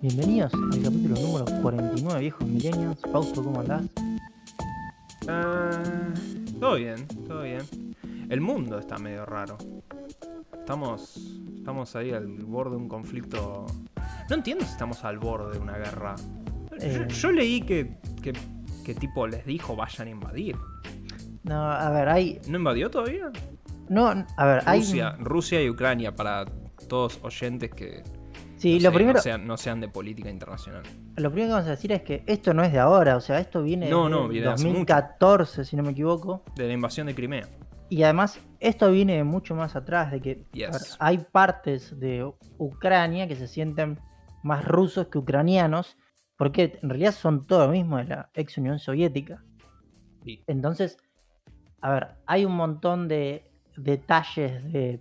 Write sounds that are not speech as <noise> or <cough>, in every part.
Bienvenidos al capítulo número 49, viejos millennials. Fausto, ¿cómo andás? Ah, todo bien, todo bien. El mundo está medio raro. Estamos, estamos ahí al borde de un conflicto. No entiendo si estamos al borde de una guerra. Yo, Eh. yo leí que, que, que tipo les dijo vayan a invadir. No, a ver, hay. ¿No invadió todavía? No, a ver, hay. Rusia, y Ucrania para todos oyentes que Sí, no, lo sé, primero, no, sean, no sean de política internacional. lo primero que vamos a decir es que esto no es de ahora, o sea, esto viene No, de no, de hace 2014, si no me equivoco. De la invasión de Crimea. Y además, esto viene mucho más atrás, de que a Yes. ver, hay partes de Ucrania que se sienten más rusos que ucranianos, porque en realidad son todo lo mismo de la ex Unión Soviética. Sí. Entonces, a ver, hay un montón de detalles de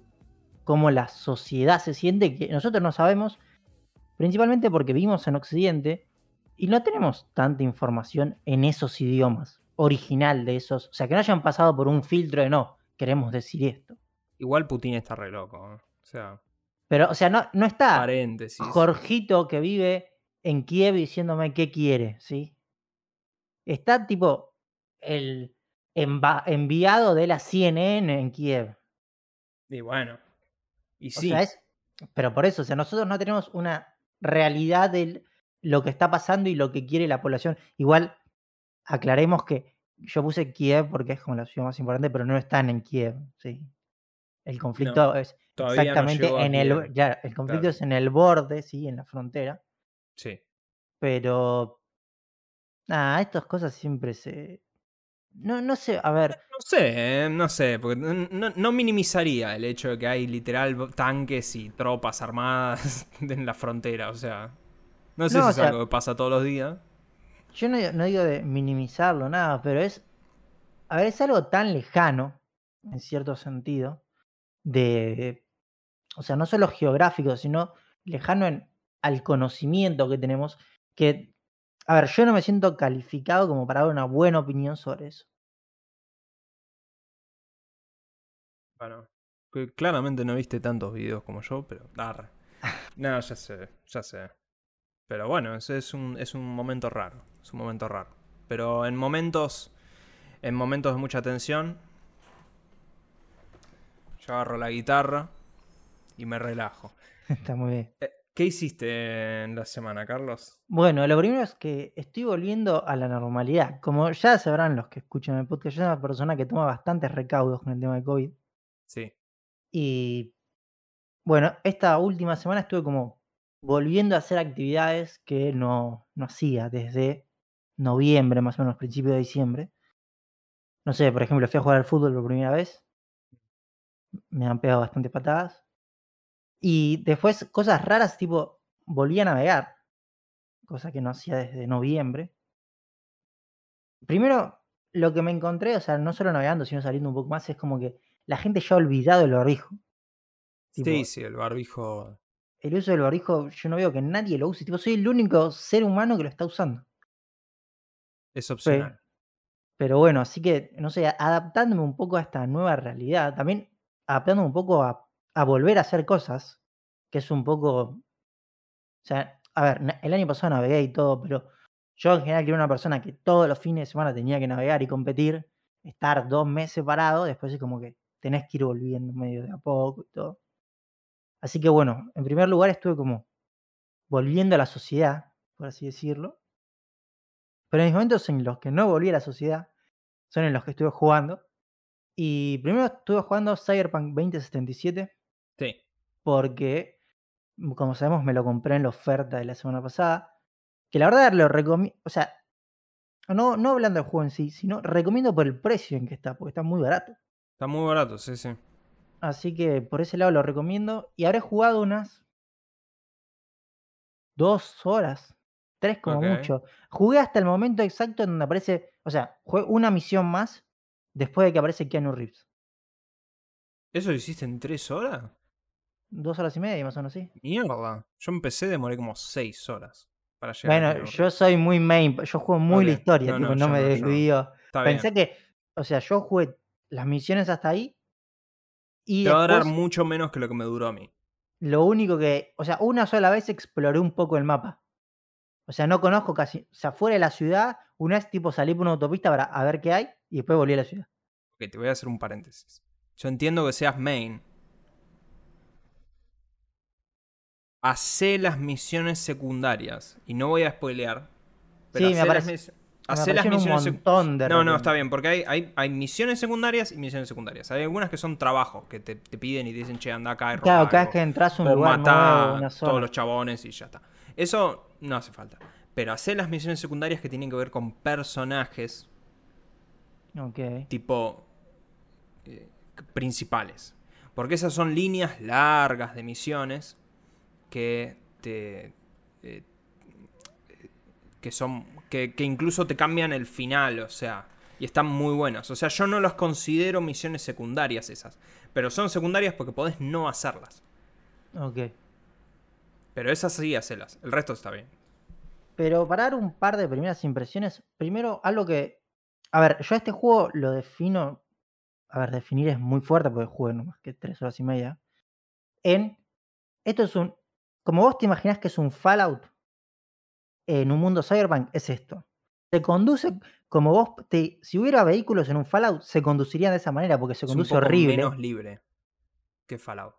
cómo la sociedad se siente que nosotros no sabemos, principalmente porque vivimos en Occidente y no tenemos tanta información en esos idiomas, original de esos, o sea, que no hayan pasado por un filtro de no, queremos decir esto. Igual Putin está re loco. ¿eh? O sea, Pero, o sea, no, no está paréntesis. Jorgito que vive en Kiev diciéndome qué quiere, ¿sí? Está tipo el enviado de la CNN en Kiev. Y bueno. Y O sí. sea, es. Pero por eso, o sea, nosotros no tenemos una realidad de lo que está pasando y lo que quiere la población. Igual, aclaremos que yo puse Kiev porque es como la ciudad más importante, pero no están en Kiev, ¿sí? El conflicto es no exactamente en el. Ya, el conflicto Claro. es en el borde, ¿sí? En la frontera. Sí. Pero. Nada, estas cosas siempre se. No, no sé, a ver. No sé, no sé, porque no, no- minimizaría el hecho de que hay literal tanques y tropas armadas <laughs> en la frontera, o sea, no sé No, si es sea- algo que pasa todos los días. Yo no, no digo de minimizarlo, nada, pero es. A ver, es algo tan lejano, en cierto sentido, de. O sea, no solo geográfico, sino lejano en, al conocimiento que tenemos, que. A ver, yo no me siento calificado como para dar una buena opinión sobre eso. Bueno, que claramente no viste tantos videos como yo, pero... Arre. <laughs> No, ya sé, ya sé. Pero bueno, ese es un, es un momento raro, es un momento raro. Pero en momentos, en momentos de mucha tensión, yo agarro la guitarra y me relajo. <laughs> Está muy bien. Eh, ¿Qué hiciste en la semana, Carlos? Bueno, lo primero es que estoy volviendo a la normalidad. Como ya sabrán los que escuchan el podcast, yo soy una persona que toma bastantes recaudos con el tema de COVID. Sí. Y bueno, esta última semana estuve como volviendo a hacer actividades que no, no hacía desde noviembre, más o menos, principio de diciembre. No sé, por ejemplo, fui a jugar al fútbol por primera vez. Me han pegado bastantes patadas. Y después cosas raras, tipo, volví a navegar. Cosa que no hacía desde noviembre. Primero, lo que me encontré, o sea, no solo navegando, sino saliendo un poco más, es como que la gente ya ha olvidado el barbijo. Tipo, Sí, sí, el barbijo. el uso del barbijo, yo no veo que nadie lo use. Tipo, soy el único ser humano que lo está usando. Es opcional. Pero bueno, así que, no sé, adaptándome un poco a esta nueva realidad, también adaptándome un poco a, a volver a hacer cosas, que es un poco. O sea, a ver, el año pasado navegué y todo, pero yo en general que era una persona que todos los fines de semana tenía que navegar y competir, estar dos meses parado, después es como que tenés que ir volviendo medio de a poco y todo. Así que bueno, en primer lugar estuve como volviendo a la sociedad, por así decirlo. Pero en mis momentos en los que no volví a la sociedad son en los que estuve jugando. Y primero estuve jugando Cyberpunk 2077 Sí. Porque, mm, como sabemos, me lo compré en la oferta de la semana pasada. Que la verdad lo recomiendo, o sea, no, no hablando del juego en sí, sino recomiendo por el precio en que está, porque está muy barato. Está muy barato, sí, sí. Así que por ese lado lo recomiendo. Y habré jugado unas dos horas, tres como mucho. Jugué hasta el momento exacto en donde aparece, o sea, jugué una misión más después de que aparece Keanu Reeves. ¿Eso lo hiciste en tres horas? Dos horas y media, más o menos así. Mierda. Yo empecé, demoré como seis horas para llegar Bueno, yo soy muy main, yo juego muy la historia, No, tipo, no, me desvío. Bien. Pensé que, o sea, yo jugué las misiones hasta ahí Y Te va a durar mucho menos que lo que me duró a mí. lo único que, o sea, una sola vez exploré un poco el mapa. O sea, no conozco casi, o sea, fuera de la ciudad, una vez tipo salí por una autopista para a ver qué hay y después volví a la ciudad. Ok, te voy a hacer un paréntesis. Yo entiendo que seas main. Hacé las misiones secundarias. Y no voy a spoilear. Pero Sí, me hacé las Me las misiones sec- montón de No, no, está bien, porque hay, hay, hay misiones secundarias y misiones secundarias. Hay algunas que son trabajos que te, te piden y te dicen, che, anda acá y Claro, cada vez algo". que entras a un lugar matá nuevo, una a zona. todos los chabones y ya está. Eso no hace falta. Pero hacer las misiones secundarias que tienen que ver con personajes Ok. tipo eh, principales. Porque esas son líneas largas de misiones que te. eh, que son. Que, que incluso te cambian el final, o sea. Y están muy buenas. O sea, yo no las considero misiones secundarias esas. Pero son secundarias porque podés no hacerlas. Ok. Pero esas sí hacelas. El resto está bien. Pero para dar un par de primeras impresiones, primero algo que. A ver, yo a este juego lo defino. A ver, definir es muy fuerte porque jugué no más que tres horas y media. En. Esto es un. Como vos te imaginás que es un Fallout en un mundo cyberpunk, es esto. Se conduce como vos. Te, si hubiera vehículos en un Fallout, se conducirían de esa manera porque se Es un conduce poco horrible. menos libre que Fallout.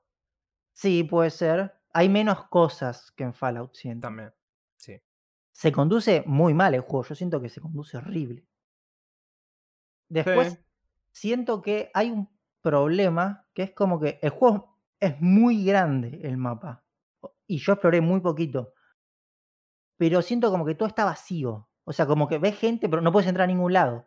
Sí, puede ser. Hay menos cosas que en Fallout, siento. También. Sí. Se conduce muy mal el juego. Yo siento que se conduce horrible. Después, Sí. siento que hay un problema que es como que el juego es muy grande el mapa. Y yo exploré muy poquito. Pero siento como que todo está vacío. O sea, como que ves gente, pero no puedes entrar a ningún lado.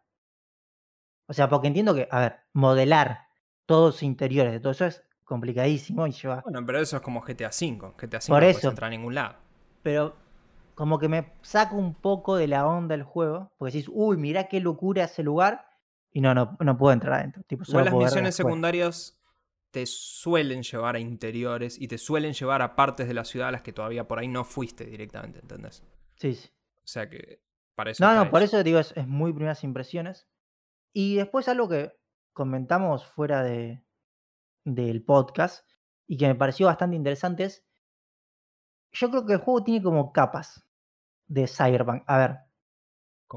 O sea, porque entiendo que, a ver, modelar todos los interiores de todo eso es complicadísimo y lleva. Bueno, pero eso es como GTA V. GTA V Por no puedes eso. entrar a ningún lado. Pero como que me saca un poco de la onda del juego. Porque decís, uy, mirá qué locura ese lugar. Y no, no, no puedo entrar adentro. Tipo, solo Igual las misiones secundarias te suelen llevar a interiores y te suelen llevar a partes de la ciudad a las que todavía por ahí no fuiste directamente, ¿entendés? Sí, sí. O sea que para eso No, no, por eso digo, es, es muy primeras impresiones. Y después algo que comentamos fuera de, del podcast y que me pareció bastante interesante es, yo creo que el juego tiene como capas de Cyberpunk. A ver,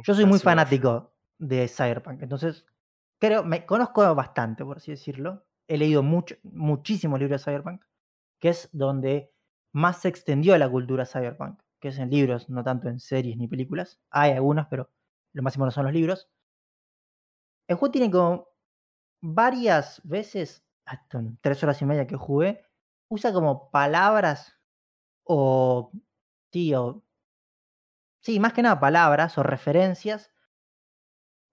yo soy muy fanático de Cyberpunk, entonces creo, me conozco bastante, por así decirlo. He leído mucho, muchísimos libros de Cyberpunk, que es donde más se extendió la cultura Cyberpunk, que es en libros, no tanto en series ni películas. Hay algunas, pero lo más importante son los libros. El juego tiene como varias veces, hasta en tres horas y media que jugué, usa como palabras o, sí, o, sí, más que nada palabras o referencias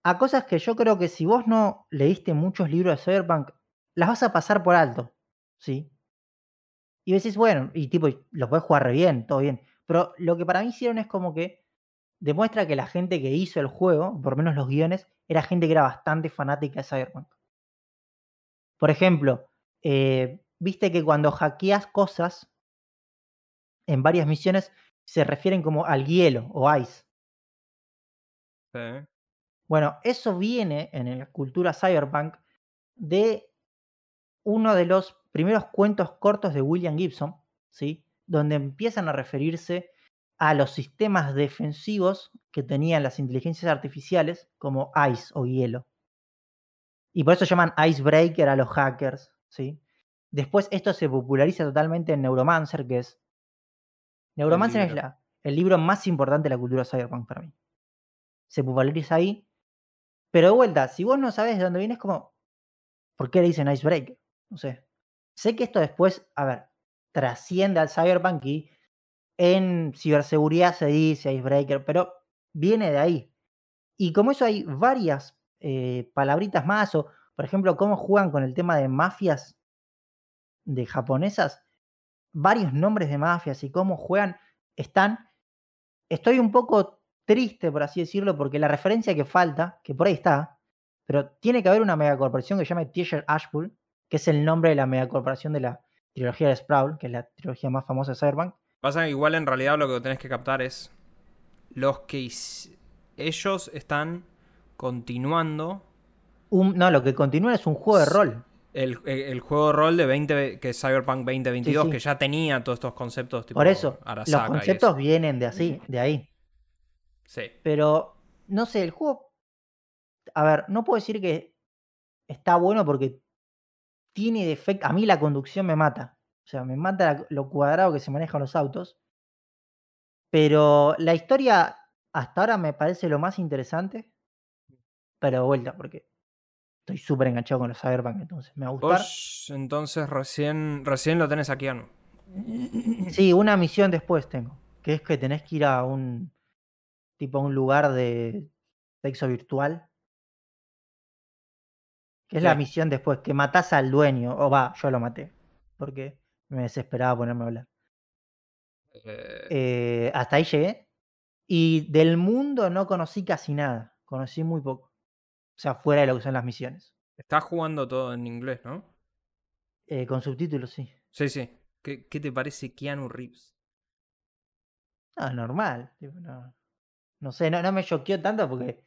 a cosas que yo creo que si vos no leíste muchos libros de Cyberpunk, las vas a pasar por alto, ¿sí? Y decís, bueno, y tipo, los puedes jugar re bien, todo bien. Pero lo que para mí hicieron es como que demuestra que la gente que hizo el juego, por lo menos los guiones, era gente que era bastante fanática de Cyberpunk. Por ejemplo, eh, viste que cuando hackeas cosas en varias misiones se refieren como al hielo o ice. Sí. Bueno, eso viene en la cultura cyberpunk de uno de los primeros cuentos cortos de William Gibson, ¿sí? donde empiezan a referirse a los sistemas defensivos que tenían las inteligencias artificiales como ice o hielo. Y por eso llaman icebreaker a los hackers. ¿sí? Después esto se populariza totalmente en Neuromancer, que es... Neuromancer es la- el libro más importante de la cultura cyberpunk para mí. Se populariza ahí. Pero de vuelta, si vos no sabes de dónde viene, es como, ¿por qué le dicen icebreaker? No sé. Sé que esto después, a ver, trasciende al cyberpunk y en ciberseguridad se dice icebreaker, pero viene de ahí. Y como eso hay varias eh, palabritas más, o por ejemplo, cómo juegan con el tema de mafias de japonesas, varios nombres de mafias y cómo juegan, están. Estoy un poco triste, por así decirlo, porque la referencia que falta, que por ahí está, pero tiene que haber una megacorporación que se llama Teacher Ashpool, que es el nombre de la megacorporación de la trilogía de Sprawl, que es la trilogía más famosa de Cyberpunk. Pasa que igual en realidad lo que tenés que captar es los que ellos están continuando. Un- no, lo que continúa es un juego de rol. El, el- juego de rol de 20, que es Cyberpunk 2022, Sí, sí. que ya tenía todos estos conceptos tipo Por eso, los Arasaka y conceptos eso. vienen de así, de ahí. Sí. Pero, no sé, el juego. A ver, no puedo decir que está bueno porque tiene defecto. A mí la conducción me mata. O sea, me mata lo cuadrado que se manejan los autos. Pero la historia hasta ahora me parece lo más interesante. Pero de vuelta, porque estoy súper enganchado con los Cyberpunk, entonces me va a gustar. Vos entonces recién, recién lo tenés aquí, Anu. Sí, una misión después tengo. Que es que tenés que ir a un. Tipo a un lugar de sexo virtual. Que es la misión después, que matás al dueño. O va, yo lo maté. Porque me desesperaba ponerme a hablar. Eh, Eh, hasta ahí llegué. Y del mundo no conocí casi nada. Conocí muy poco. O sea, fuera de lo que son las misiones. Estás jugando todo en inglés, ¿no? Eh, con subtítulos, sí. Sí, sí. ¿Qué, qué te parece Keanu Reeves? Ah, normal. no, no sé, no, no me choqueó tanto porque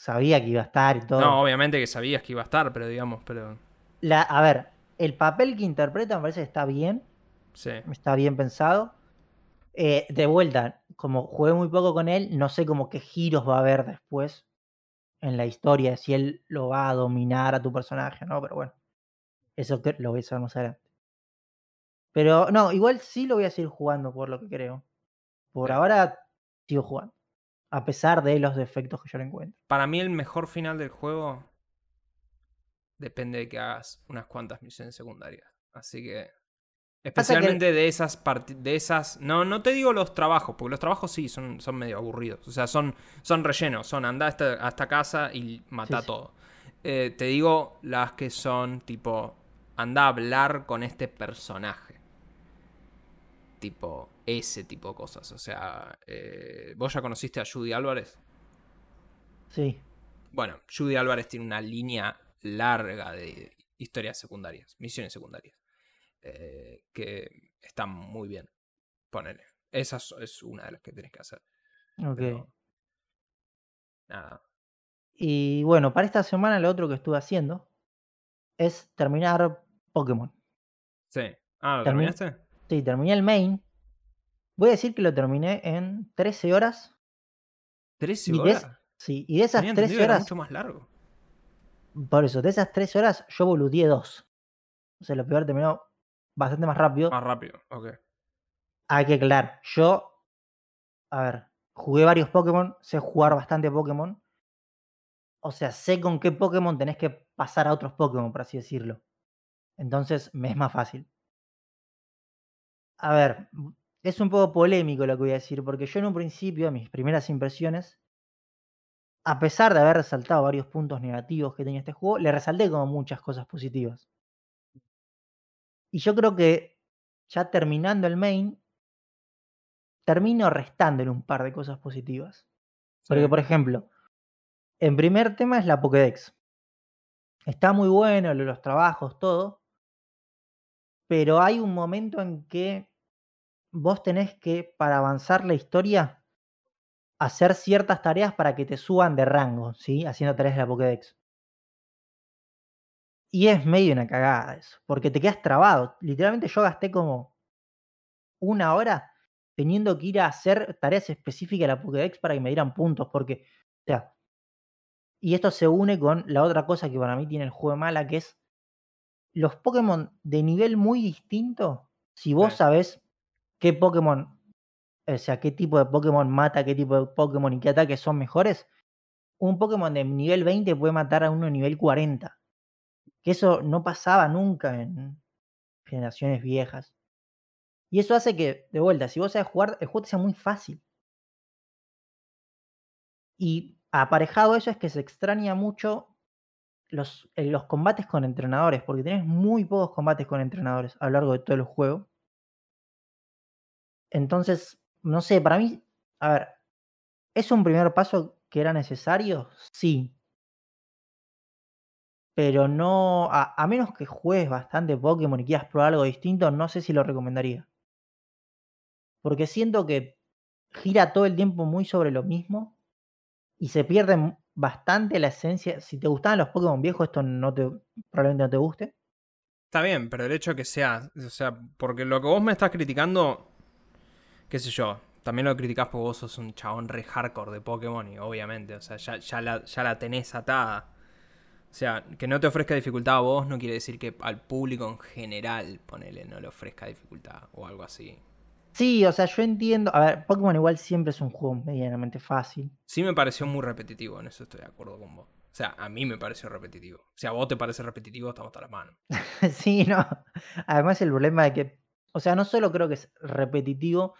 sabía que iba a estar y todo. No, obviamente que sabías que iba a estar, pero digamos, pero. La, a ver, el papel que interpreta me parece que está bien. Sí. Está bien pensado. Eh, de vuelta, como jugué muy poco con él, no sé como qué giros va a haber después en la historia, si él lo va a dominar a tu personaje, ¿no? Pero bueno, eso que- lo voy a saber más adelante. Pero no, igual sí lo voy a seguir jugando por lo que creo. Por ahora sigo jugando. A pesar de los defectos que yo le encuentro. Para mí, el mejor final del juego depende de que hagas unas cuantas misiones secundarias. Así que. Especialmente de esas de esas. No, no te digo los trabajos, porque los trabajos sí son, son medio aburridos. O sea, son, son rellenos. Son anda a esta, a esta casa y mata sí. todo. Eh, te digo las que son tipo. Anda a hablar con este personaje. Tipo, ese tipo de cosas. O sea, eh, ¿vos ya conociste a Judy Álvarez? Sí. Bueno, Judy Álvarez tiene una línea larga de historias secundarias, misiones secundarias, eh, que están muy bien. Ponele. Esa es- una de las que tenés que hacer. Ok. pero nada. Y bueno, para esta semana lo otro que estuve haciendo es terminar Pokémon. Sí. Ah, ¿lo Termin- terminaste? Sí, terminé el main. Voy a decir que lo terminé en 13 horas. ¿13 Y de, horas? sí, y de esas Tenía entendido 13 que era horas, mucho más largo. por eso, de esas 13 horas yo boludeé dos. O sea, lo peor terminó bastante más rápido. Más rápido, ok. Hay que aclarar, yo, a ver, jugué varios Pokémon, sé jugar bastante Pokémon. O sea, sé con qué Pokémon tenés que pasar a otros Pokémon, por así decirlo. Entonces, me es más fácil. A ver, es un poco polémico lo que voy a decir, porque yo en un principio, mis primeras impresiones, a pesar de haber resaltado varios puntos negativos que tenía este juego, le resalté como muchas cosas positivas. Y yo creo que ya terminando el main, termino restándole un par de cosas positivas. Porque, por ejemplo, en primer tema es la Pokédex. Está muy bueno, lo- los trabajos, todo. Pero hay un momento en que vos tenés que, para avanzar la historia, hacer ciertas tareas para que te suban de rango, ¿sí? Haciendo tareas de la Pokédex. Y es medio una cagada eso, porque te quedas trabado. Literalmente yo gasté como una hora teniendo que ir a hacer tareas específicas de la Pokédex para que me dieran puntos, porque, o sea, y esto se une con la otra cosa que para mí tiene el juego de mala, que es los Pokémon de nivel muy distinto, si vos Sí. sabés qué Pokémon, o sea, qué tipo de Pokémon mata, qué tipo de Pokémon y qué ataques son mejores, un Pokémon de nivel 20 puede matar a uno de nivel 40. Que eso no pasaba nunca en generaciones viejas. Y eso hace que, de vuelta, si vos sabés jugar, el juego te sea muy fácil. Y aparejado eso es que se extraña mucho los, eh, los combates con entrenadores, porque tenés muy pocos combates con entrenadores a lo largo de todo el juego. Entonces, no sé, para mí, a ver, ¿es un primer paso que era necesario? Sí. Pero no, a, menos que juegues bastante Pokémon y quieras probar algo distinto, no sé si lo recomendaría. Porque siento que gira todo el tiempo muy sobre lo mismo y se pierde bastante la esencia. Si te gustaban los Pokémon viejos, esto no te, probablemente no te guste. Está bien, pero el hecho que sea, o sea, porque lo que vos me estás criticando, qué sé yo, también lo criticás porque vos sos un chabón re hardcore de Pokémon y obviamente, o sea, ya, ya, la, ya la tenés atada. O sea, que no te ofrezca dificultad a vos no quiere decir que al público en general, ponele, no le ofrezca dificultad o algo así. Sí, o sea, yo entiendo. A ver, Pokémon igual siempre es un juego medianamente fácil. Sí me pareció muy repetitivo, en eso estoy de acuerdo con vos. O sea, a mí me pareció repetitivo. O sea, a vos te parece repetitivo, estamos hasta la mano. <laughs> sí, no. Además, el problema de que. O sea, no solo creo que es repetitivo,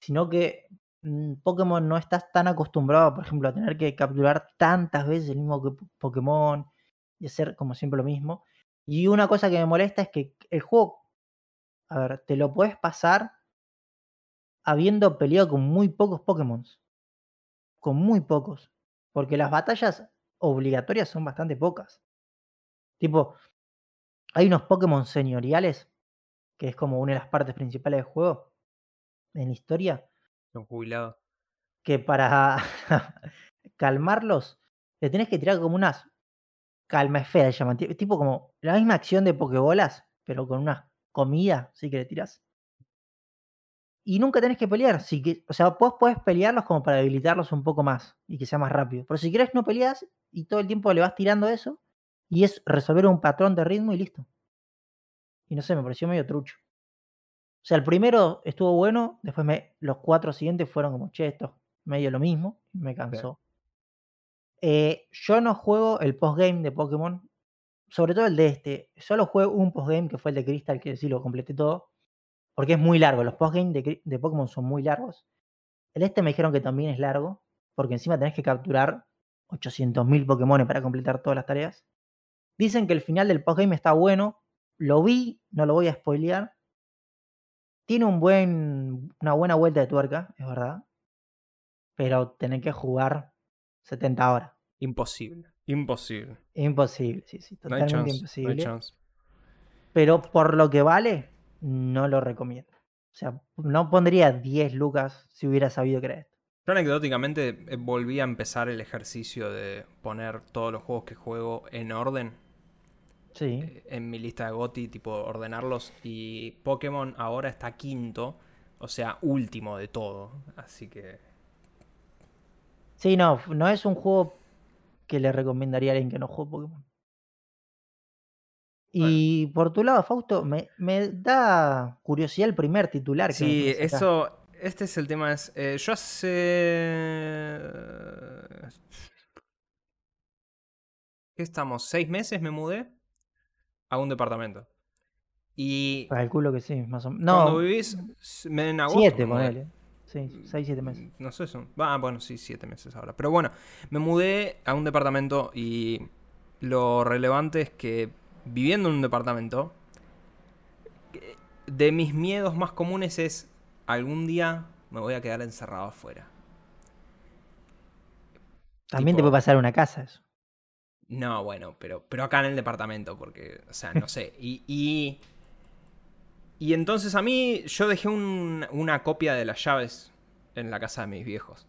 sino que mm, Pokémon no estás tan acostumbrado, por ejemplo, a tener que capturar tantas veces el mismo Pokémon y hacer como siempre lo mismo. Y una cosa que me molesta es que el juego, a ver, te lo puedes pasar habiendo peleado con muy pocos Pokémon. Con muy pocos. Porque las batallas obligatorias son bastante pocas. Tipo, hay unos Pokémon señoriales, que es como una de las partes principales del juego, en la historia. Son jubilados. Que para <laughs> calmarlos, le tenés que tirar como unas calma esfera, llaman. Tipo como la misma acción de Pokébolas, pero con una comida, sí que le tiras. Y nunca tenés que pelear. Si que, o sea, vos podés pelearlos como para debilitarlos un poco más y que sea más rápido. Pero si querés no peleas y todo el tiempo le vas tirando eso. Y es resolver un patrón de ritmo y listo. Y no sé, me pareció medio trucho. O sea, el primero estuvo bueno, después me, los cuatro siguientes fueron como, che, esto medio lo mismo, me cansó. Eh, yo no juego el postgame de Pokémon, sobre todo el de este. Solo juego un postgame que fue el de Crystal, que sí lo completé todo. Porque es muy largo. Los postgames de, de Pokémon son muy largos. El este me dijeron que también es largo. Porque encima tenés que capturar 800.000 Pokémon para completar todas las tareas. Dicen que el final del postgame está bueno. Lo vi, no lo voy a spoilear. Tiene un buen, una buena vuelta de tuerca, es verdad. Pero tenés que jugar 70 horas. Imposible, imposible. Imposible, sí, sí, totalmente imposible. Pero por lo que vale, no lo recomiendo. O sea, no pondría 10 lucas si hubiera sabido que era esto. Yo anecdóticamente eh, volví a empezar el ejercicio de poner todos los juegos que juego en orden. Sí. Eh, en mi lista de GOTI, tipo ordenarlos. Y Pokémon ahora está quinto, o sea, último de todo. Así que. Sí, no, no es un juego que le recomendaría a alguien que no juegue Pokémon. Y por tu lado, Fausto, me, da curiosidad el primer titular. Que sí, eso, este es el tema. Es, eh, yo hace... ¿Qué estamos? ¿Seis meses me mudé a un departamento? Y... Calculo que sí, más o menos. No, cuando vivís en agosto. Siete, ponele. Sí, seis, siete meses. No sé, son... Ah, bueno, sí, siete meses ahora. Pero bueno, me mudé a un departamento y lo relevante es que viviendo en un departamento, de mis miedos más comunes es algún día me voy a quedar encerrado afuera. También te puede pasar una casa eso. No, bueno, pero, pero acá en el departamento, porque, o sea, no sé. <laughs> Y, y, entonces a mí yo dejé una copia de las llaves en la casa de mis viejos.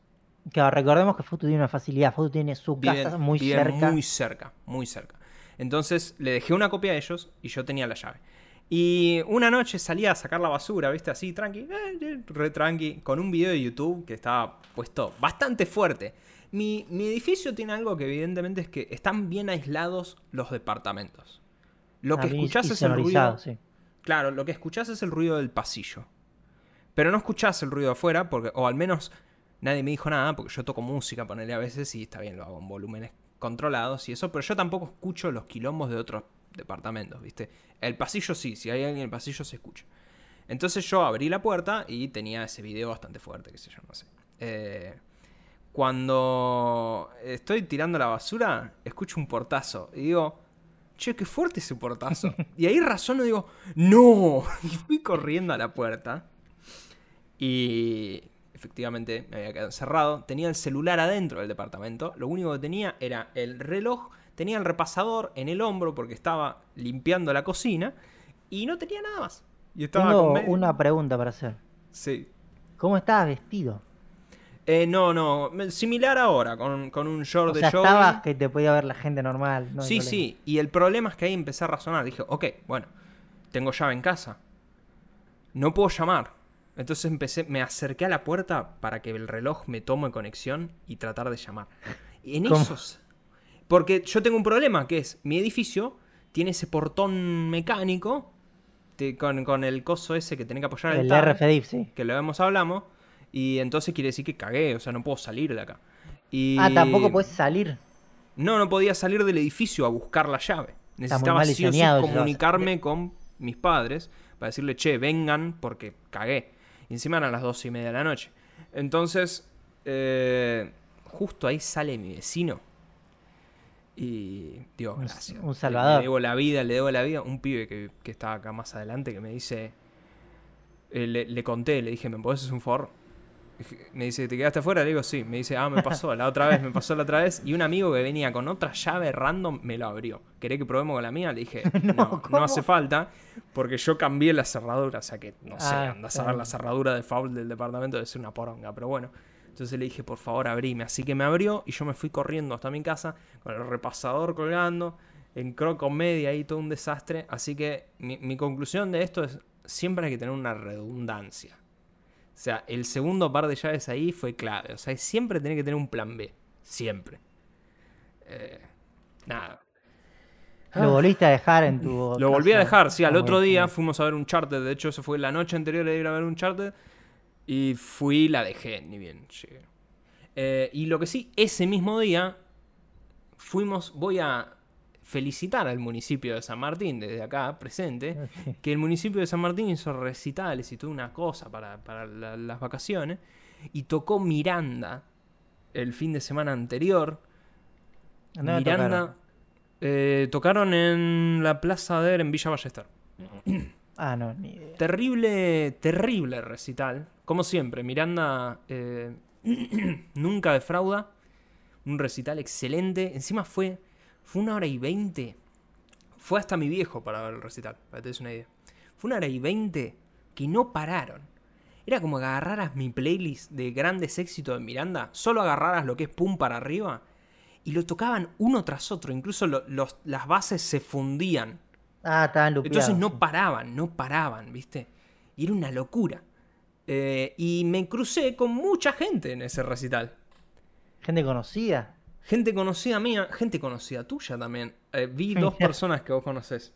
Claro, recordemos que Futu tiene una facilidad. Futu tiene su casa muy cerca. Muy cerca, muy cerca. Entonces le dejé una copia a ellos y yo tenía la llave. Y una noche salí a sacar la basura, ¿viste? Así, tranqui, eh, eh, re tranqui, con un video de YouTube que estaba puesto bastante fuerte. Mi, edificio tiene algo que evidentemente es que están bien aislados los departamentos. Lo que escuchás es el ruido. Claro, lo que escuchás es el ruido del pasillo. Pero no escuchás el ruido afuera, porque, o al menos nadie me dijo nada, porque yo toco música, ponerle a veces y está bien, lo hago en volúmenes controlados y eso, pero yo tampoco escucho los quilombos de otros departamentos, ¿viste? El pasillo sí, si hay alguien en el pasillo se escucha. Entonces yo abrí la puerta y tenía ese video bastante fuerte, qué sé yo, no sé. Eh, cuando estoy tirando la basura, escucho un portazo y digo, che, qué fuerte ese portazo. <laughs> y ahí razono y digo, no. <laughs> Y fui corriendo a la puerta. Y efectivamente me había quedado encerrado. Tenía el celular adentro del departamento. Lo único que tenía era el reloj. Tenía el repasador en el hombro porque estaba limpiando la cocina. Y no tenía nada más. Y estaba Tengo una pregunta para hacer. Sí. ¿Cómo estabas vestido? Eh, no, no, similar ahora, con, un short o de sea, estabas que te podía ver la gente normal. sí, sí, y el problema es que ahí empecé a razonar. Dije, ok, bueno, tengo llave en casa. No puedo llamar. Entonces empecé, me acerqué a la puerta para que el reloj me tome conexión y tratar de llamar. Y en ¿Cómo? esos. Porque yo tengo un problema, que es mi edificio tiene ese portón mecánico te- con, con el coso ese que tenés que apoyar el, El tab, RFDIF, sí. que lo hemos hablamos. Y entonces quiere decir que cagué, o sea, no puedo salir de acá. Y... Ah, tampoco puedes salir. No, no podía salir del edificio a buscar la llave. Necesitaba sí o sí comunicarme con mis padres para decirle, che, vengan porque cagué. Y encima eran las dos y media de la noche. Entonces, eh, justo ahí sale mi vecino. Y digo, gracias. un salvador. Le debo la vida, le debo la vida. Un pibe que, que estaba acá más adelante que me dice, eh, le, le conté, le dije, ¿me podés hacer un favor? Me dice, ¿te quedaste afuera? Le digo, sí. Me dice, ah, me pasó la otra vez, me pasó la otra vez. Y un amigo que venía con otra llave random me lo abrió. ¿Querés que probemos con la mía? Le dije, <laughs> no, no, hace falta, porque yo cambié la cerradura. O sea que, no sé, Ah, andás a ver la cerradura de foul del departamento, debe ser una poronga, pero bueno. Entonces le dije, por favor, abrime. Así que me abrió y yo me fui corriendo hasta mi casa con el repasador colgando, en croco media y todo un desastre. Así que mi, mi conclusión de esto es, siempre hay que tener una redundancia. O sea, el segundo par de llaves ahí fue clave. O sea, siempre tenés que tener un plan B. Siempre. Eh, nada. Lo volviste a dejar en tu. Lo volví a dejar, sí, al Ah, otro día fuimos a ver un charter. De hecho, eso fue la noche anterior de ir a ver un charter. Y fui, la dejé, ni bien llegué. Eh, y lo que sí, ese mismo día fuimos, voy a felicitar al municipio de San Martín desde acá presente, que el municipio de San Martín hizo recitales y toda una cosa para, para la- las vacaciones, y tocó Miranda el fin de semana anterior. ¿Dónde Miranda tocaron? eh, tocaron en la Plaza de en Villa Ballester. <clears throat> Ah, no, ni idea. Terrible, terrible recital. Como siempre, Miranda eh, <clears throat> nunca defrauda. Un recital excelente. Encima fue, fue una hora y veinte. Fue hasta mi viejo para ver el recital, para que te des una idea. Fue una hora y veinte que no pararon. Era como que agarraras mi playlist de grandes éxitos de Miranda, solo agarraras lo que es pum para arriba y lo tocaban uno tras otro. Incluso lo- los- las bases se fundían. Ah, estaban lupeados. Entonces no paraban, no paraban, ¿viste? Y era una locura. Eh, y me crucé con mucha gente en ese recital. Gente conocida. Gente conocida mía, gente conocida tuya también. Eh, vi <laughs> dos personas que vos conocés.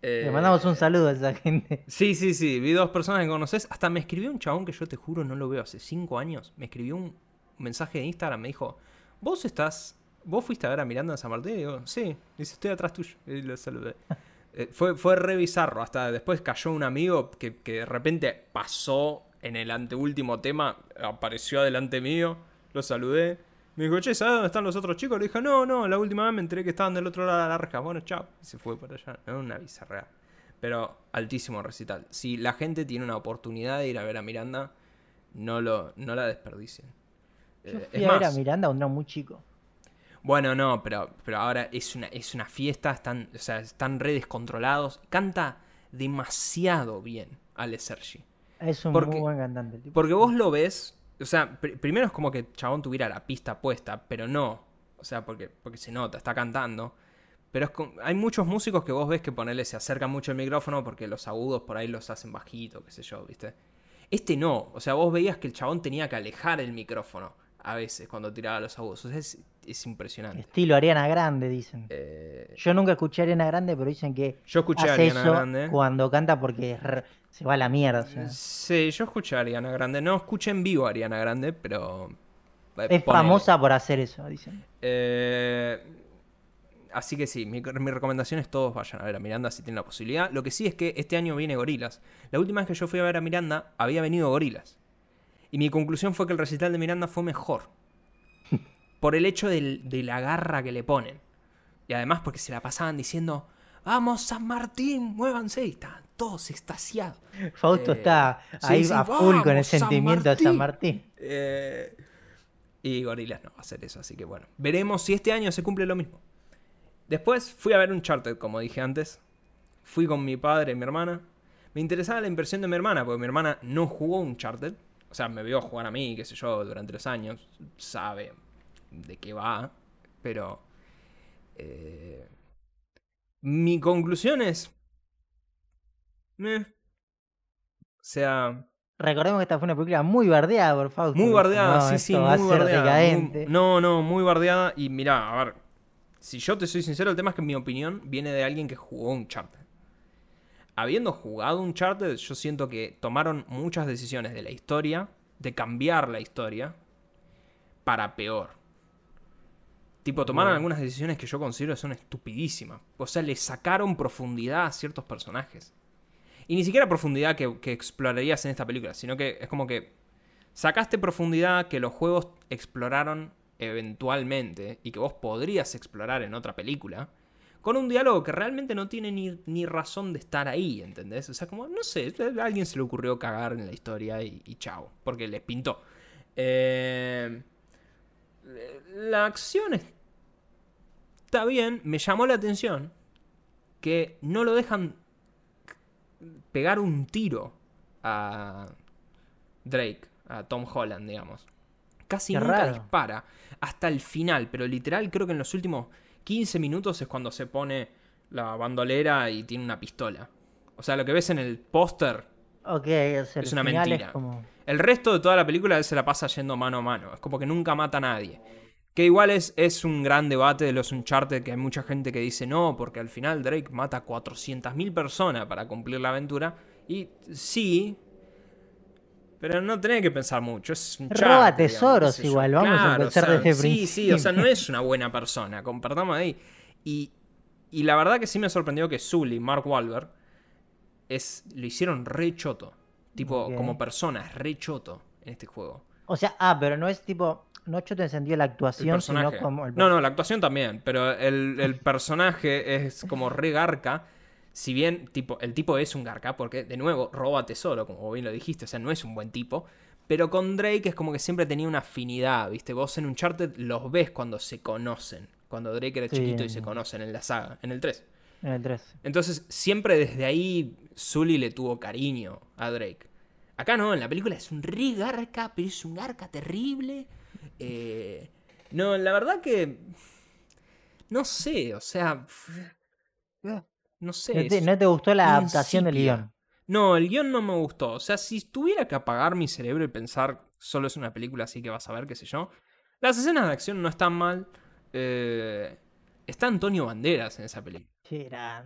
Le Eh, mandamos un saludo a esa gente. Sí, sí, sí, vi dos personas que conoces. Hasta me escribió un chabón que yo te juro no lo veo hace cinco años. Me escribió un mensaje de Instagram, me dijo, vos estás, vos fuiste a ver a Miranda en San Martín. Y digo, sí, dice, estoy atrás tuyo. Y lo saludé. Eh, fue, fue re bizarro. Hasta después cayó un amigo que, que de repente pasó en el anteúltimo tema, apareció adelante mío, lo saludé. Me dijo, che, ¿sabes dónde están los otros chicos? Le dije, no, no, la última vez me enteré que estaban del otro lado de la reja. Bueno, chao. Y se fue para allá. Era una bizarrea. Pero altísimo recital. Si la gente tiene una oportunidad de ir a ver a Miranda, no, lo, no la desperdicien. Yo Eh, fui es a ver a Miranda cuando era muy chico. bueno, no, pero, pero ahora es una, es una fiesta, están, o sea, están re descontrolados. Canta demasiado bien Ale Sergi. Es un Porque- muy buen cantante. el tipo. Porque vos lo ves, o sea, pr- primero es como que el chabón tuviera la pista puesta, pero no. O sea, porque, porque se nota, está cantando. Pero es con- hay muchos músicos que vos ves que ponerle se acercan mucho al micrófono porque los agudos por ahí los hacen bajito, qué sé yo, ¿viste? Este no, o sea, vos veías que el chabón tenía que alejar el micrófono a veces cuando tiraba los sea, es, es impresionante. Estilo Ariana Grande, dicen. Eh, Yo nunca escuché a Ariana Grande, pero dicen que yo escuché a Ariana eso Grande. cuando canta porque se va a la mierda. o sea. Sí, yo escuché a Ariana Grande. No escuché en vivo a Ariana Grande, pero. eh, Es ponele. famosa por hacer eso, dicen. Eh, así que sí, mi, mi recomendación es todos vayan a ver a Miranda si tienen la posibilidad. Lo que sí es que este año viene Gorilas. La última vez que yo fui a ver a Miranda, había venido Gorilas. Y mi conclusión fue que el recital de Miranda fue mejor. <laughs> Por el hecho del- de la garra que le ponen. Y además porque se la pasaban diciendo, vamos San Martín, muévanse. Y estaban todos extasiados. Fausto Eh, está ahí sí, a full con el San sentimiento de San Martín. Eh, y Gorilas no va a hacer eso, así que bueno. Veremos si este año se cumple lo mismo. Después fui a ver un charter, como dije antes. Fui con mi padre y mi hermana. Me interesaba la impresión de mi hermana, porque mi hermana no jugó un charter. O sea, me vio jugar a mí, qué sé yo, durante los años. Sabe de qué va. Pero... eh, mi conclusión es... meh. O sea, Recordemos que esta fue una película muy bardeada por Fausto. muy bardeada, "No, sí, sí, muy bardeada. decadente". Muy- no, no, muy bardeada. Y mirá, a ver, si yo te soy sincero, el tema es que mi opinión viene de alguien que jugó Uncharted. Habiendo jugado Uncharted, yo siento que tomaron muchas decisiones de la historia, de cambiar la historia, para peor. Tipo, tomaron algunas decisiones que yo considero que son estupidísimas. O sea, le sacaron profundidad a ciertos personajes. Y ni siquiera profundidad que, que explorarías en esta película, sino que es como que sacaste profundidad que los juegos exploraron eventualmente y que vos podrías explorar en otra película, con un diálogo que realmente no tiene ni, ni razón de estar ahí, ¿entendés? O sea, como, no sé, a alguien se le ocurrió cagar en la historia y, y chao, porque les pintó. Eh, la acción es- está bien, me llamó la atención que no lo dejan pegar un tiro a Drake, a Tom Holland, digamos. Casi Qué nunca raro. dispara hasta el final, pero literal creo que en los últimos 15 minutos es cuando se pone la bandolera y tiene una pistola. O sea, lo que ves en el póster, Es el una mentira. Es como... el resto de toda la película se la pasa yendo mano a mano. Es como que nunca mata a nadie. Que igual es, es un gran debate de los Uncharted, que hay mucha gente que dice no, porque al final Drake mata a 400.000 personas para cumplir la aventura. Y sí, pero no tenés que pensar mucho. Es un Roba tesoros igual, vamos a empezar desde el Sí, sí, o sea, no principio. es una buena persona, compartamos ahí. Y, y la verdad que sí me sorprendió que Sully, Mark Wahlberg, es, lo hicieron re choto. Tipo, como persona, es re choto en este juego. O sea, ah, pero no es tipo... No choto en sentido de la actuación, sino como... El No, no, la actuación también, pero el, el personaje es como re garca. Si bien tipo, el tipo es un garca, porque de nuevo roba tesoro, como bien lo dijiste, o sea, no es un buen tipo. Pero con Drake es como que siempre tenía una afinidad, ¿viste? Vos en Uncharted los ves cuando se conocen. Cuando Drake era Sí, chiquito y se conocen en la saga, en el 3. En el 3. Entonces, siempre desde ahí Sully le tuvo cariño a Drake. Acá no, en la película es un re garca, pero es un garca terrible. Eh, no, la verdad que. No sé, o sea. No sé. ¿No te, es- no te gustó la adaptación del guion? No, el guion no me gustó. O sea, si tuviera que apagar mi cerebro y pensar solo es una película así que vas a ver, qué sé yo. Las escenas de acción no están mal. Eh, está Antonio Banderas en esa película.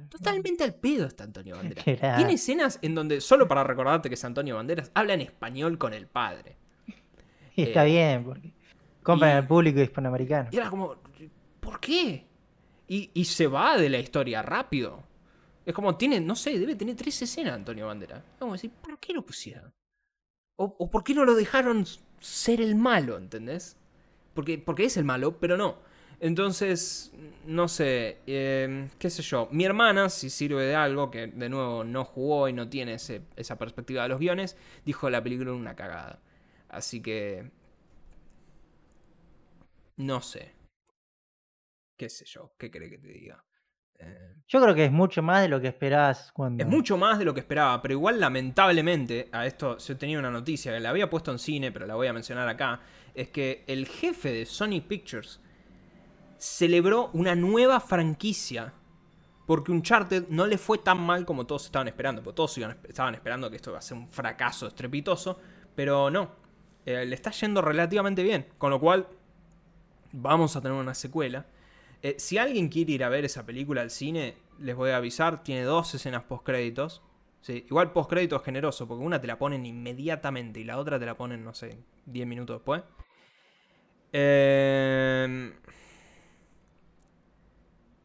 Totalmente al pedo está Antonio <laughs> Banderas. Tiene escenas en donde, solo para recordarte que es Antonio Banderas, habla en español con el padre. <laughs> Y está Eh, bien, porque compran al público hispanoamericano. Y era como, ¿por qué? Y, y se va de la historia rápido. Es como, tiene, no sé, debe tener tres escenas Antonio Banderas. Vamos a decir, ¿por qué lo pusieron? O, por qué no lo dejaron ser el malo, ¿entendés? Porque, porque es el malo, pero no. Entonces, no sé, eh, qué sé yo. Mi hermana, si sirve de algo, que de nuevo no jugó y no tiene esa perspectiva de los guiones, dijo la película una cagada. Así que... No sé. Qué sé yo, qué cree que te diga. Eh, Yo creo que es mucho más de lo que esperabas cuando. es mucho más de lo que esperaba, pero igual lamentablemente, a esto yo tenía una noticia que la había puesto en cine, pero la voy a mencionar acá, es que el jefe de Sony Pictures celebró una nueva franquicia porque Uncharted no le fue tan mal como todos estaban esperando, porque todos estaban esperando que esto iba a ser un fracaso estrepitoso, pero no, eh, le está yendo relativamente bien, con lo cual vamos a tener una secuela. Eh, si alguien quiere ir a ver esa película al cine, les voy a avisar, tiene dos escenas post-créditos. Sí, igual post-crédito es generoso, porque una te la ponen inmediatamente y la otra te la ponen, no sé, 10 minutos después. Eh,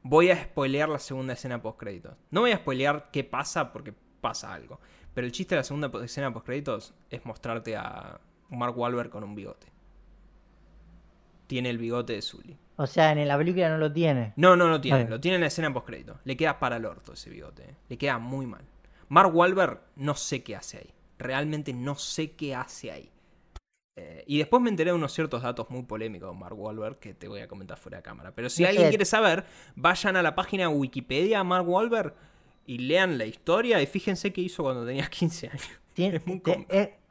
Voy a spoilear la segunda escena post-créditos. No voy a spoilear qué pasa porque pasa algo. Pero el chiste de la segunda escena post-créditos es mostrarte a Mark Wahlberg con un bigote. Tiene el bigote de Sully. O sea, en la película no lo tiene. No, no lo tiene. Vale. Lo tiene en la escena post-crédito. Le queda para el orto ese bigote. eh. Le queda muy mal. Mark Wahlberg no sé qué hace ahí. Realmente no sé qué hace ahí. Eh, y después me enteré de unos ciertos datos muy polémicos de Mark Wahlberg que te voy a comentar fuera de cámara. Pero si alguien quiere saber, vayan a la página Wikipedia Mark Wahlberg y lean la historia y fíjense qué hizo cuando tenía 15 años. Tiene- <laughs> Es muy te-.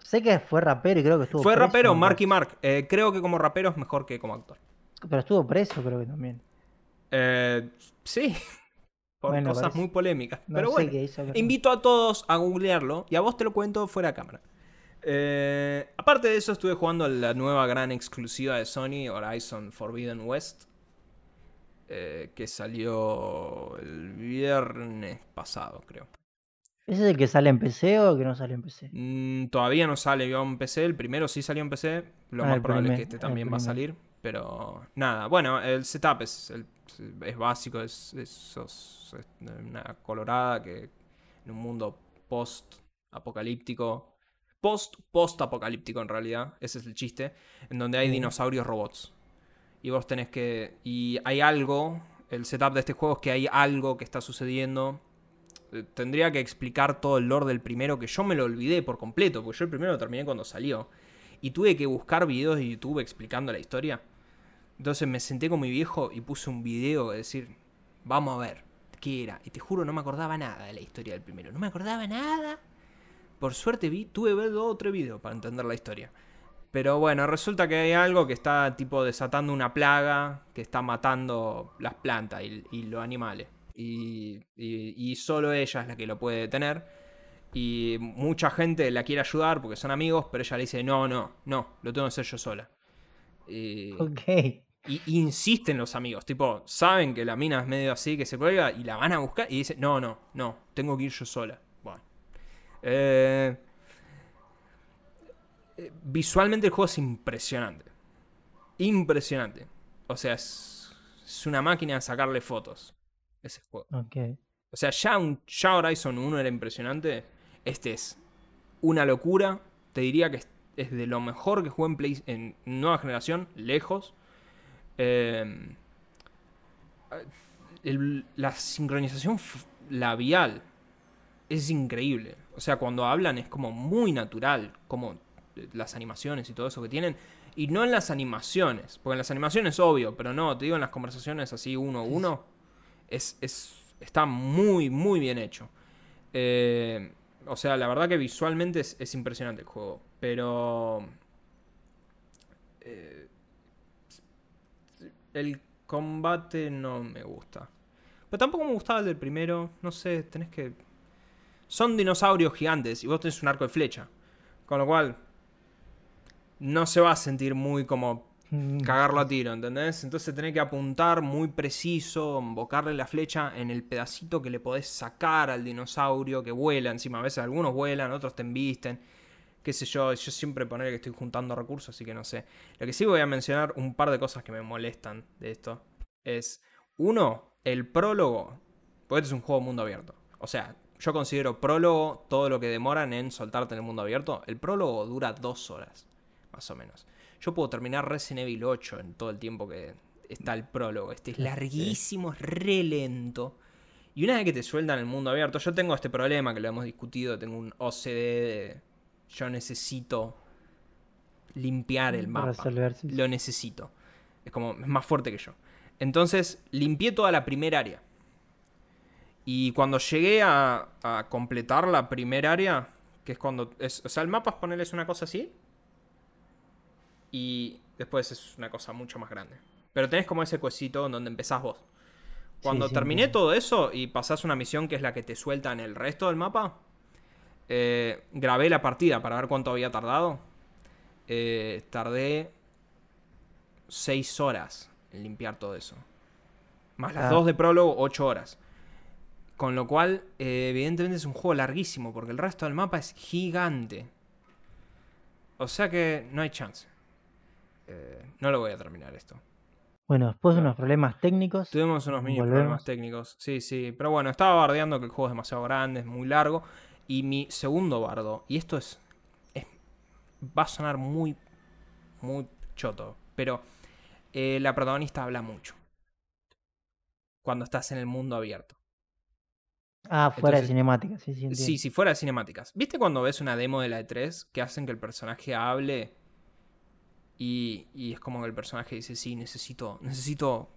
Eh, sé que fue rapero y creo que estuvo Fue preso, rapero, me Marky parece. Mark. Eh, creo que como rapero es mejor que como actor. Pero estuvo preso, creo que también. Eh, sí. <laughs> por Bueno, cosas parece- muy polémicas. No Pero bueno, hizo, pero- invito a todos a googlearlo y a vos te lo cuento fuera de cámara. Eh, aparte de eso, estuve jugando la nueva gran exclusiva de Sony, Horizon Forbidden West, eh, que salió el viernes pasado, creo. ¿Ese es el que sale en PC o que no sale en PC? Mm, todavía no salió en PC, el primero sí salió en PC, lo Ah, más probable es que este también va a salir, pero nada, bueno, el setup es, el- es básico, es, es- una colorada que en un mundo post-apocalíptico, post-post-apocalíptico en realidad, ese es el chiste, en donde hay dinosaurios robots. Y vos tenés que... Y hay algo, el setup de este juego es que hay algo que está sucediendo tendría que explicar todo el lore del primero, que yo me lo olvidé por completo, porque yo el primero lo terminé cuando salió. Y tuve que buscar videos de YouTube explicando la historia. Entonces me senté con mi viejo y puse un video de decir, vamos a ver, ¿qué era? Y te juro, no me acordaba nada de la historia del primero. No me acordaba nada. Por suerte vi, tuve que ver dos o tres videos para entender la historia. Pero bueno, resulta que hay algo que está tipo desatando una plaga que está matando las plantas y los animales. Y, y- y solo ella es la que lo puede detener. Y mucha gente la quiere ayudar porque son amigos, pero ella le dice, no, no, no, lo tengo que hacer yo sola. Y, Ok. y insisten los amigos, tipo, saben que la mina es medio así, que se cuelga, y la van a buscar y dicen, no, no, no, tengo que ir yo sola. Bueno. Eh, eh, visualmente el juego es impresionante. Impresionante. O sea, es, es una máquina de sacarle fotos. Ese juego. O sea, ya, un, ya Horizon 1 era impresionante. Este es una locura. Te diría que es, es de lo mejor que jugué en, Play, en nueva generación, lejos. Eh, el- la sincronización labial es increíble. O sea, cuando hablan es como muy natural, como eh, las animaciones y todo eso que tienen. Y no en las animaciones, porque en las animaciones obvio, pero no, te digo en las conversaciones así uno a uno, es, es- está muy, muy bien hecho. Eh, o sea, la verdad que visualmente es, es impresionante el juego, pero... eh, el combate no me gusta. Pero tampoco me gustaba el del primero, no sé, tenés que... Son dinosaurios gigantes y vos tenés un arco de flecha. Con lo cual, no se va a sentir muy como cagarlo a tiro, ¿entendés? Entonces tenés que apuntar muy preciso, embocarle la flecha en el pedacito que le podés sacar al dinosaurio que vuela encima. A veces algunos vuelan, otros te embisten. Qué sé yo, yo siempre poner que estoy juntando recursos, así que no sé. Lo que sí voy a mencionar un par de cosas que me molestan de esto. Es, uno, el prólogo. Porque este es un juego mundo abierto. O sea, yo considero prólogo todo lo que demoran en soltarte en el mundo abierto. El prólogo dura dos horas, más o menos. Yo puedo terminar Resident Evil 8 en todo el tiempo que está el prólogo. Este es larguísimo, es re lento. Y una vez que te sueltan el mundo abierto, yo tengo este problema que lo hemos discutido, tengo un OCD de... Yo necesito limpiar el mapa. Lo necesito. Es como, es más fuerte que yo. Entonces, limpié toda la primera área. Y cuando llegué a, a completar la primera área, que es cuando... Es, o sea, el mapa es ponerles una cosa así. Y después es una cosa mucho más grande. Pero tenés como ese cuecito en donde empezás vos. Cuando Sí, sí, terminé todo eso y pasás una misión que es la que te suelta en el resto del mapa, eh, grabé la partida para ver cuánto había tardado. Eh, tardé 6 horas en limpiar todo eso. Más las Ah. dos de prólogo, 8 horas. Con lo cual, eh, evidentemente es un juego larguísimo, porque el resto del mapa es gigante. O sea que no hay chance. Eh, no lo voy a terminar esto. Bueno, después de unos problemas técnicos, Tuvimos unos mini Volvemos. problemas técnicos. Sí, sí. Pero bueno, estaba bardeando que el juego es demasiado grande, es muy largo. Y mi segundo bardo, y esto es, es- va a sonar muy, muy choto, pero eh, la protagonista habla mucho. Cuando estás en el mundo abierto. ah, fuera de entonces- cinemática, sí, sí, entiendo. Sí, si fuera de cinemáticas. ¿Viste cuando ves una demo de la E3 que hacen que el personaje hable y, y es como que el personaje dice, sí, necesito, necesito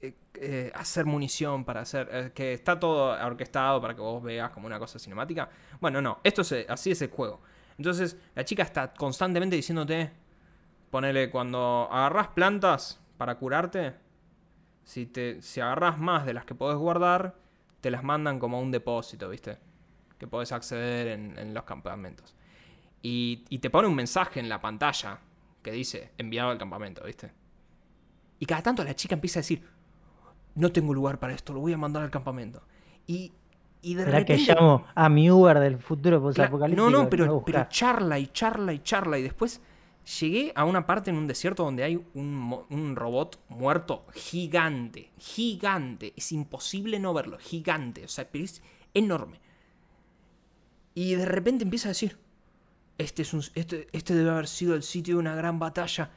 eh, eh, hacer munición para hacer... eh, que está todo orquestado para que vos veas como una cosa cinemática? Bueno, no, esto es, así es el juego. Entonces la chica está constantemente diciéndote, ponele, cuando agarrás plantas para curarte, si, te, si agarras más de las que podés guardar, te las mandan como a un depósito, ¿viste? Que podés acceder en, en los campamentos. Y, y te pone un mensaje en la pantalla que dice enviado al campamento, ¿viste? Y cada tanto la chica empieza a decir, no tengo lugar para esto, lo voy a mandar al campamento. Y, y de ¿Será que repente... llamo a mi Uber del futuro posapocalíptico? No, no, pero, charla y charla y charla. Y después llegué a una parte en un desierto donde hay un, un robot muerto gigante. Gigante. Es imposible no verlo. Gigante. O sea, pero es enorme. Y de repente empieza a decir: este, es un, este, este debe haber sido el sitio de una gran batalla.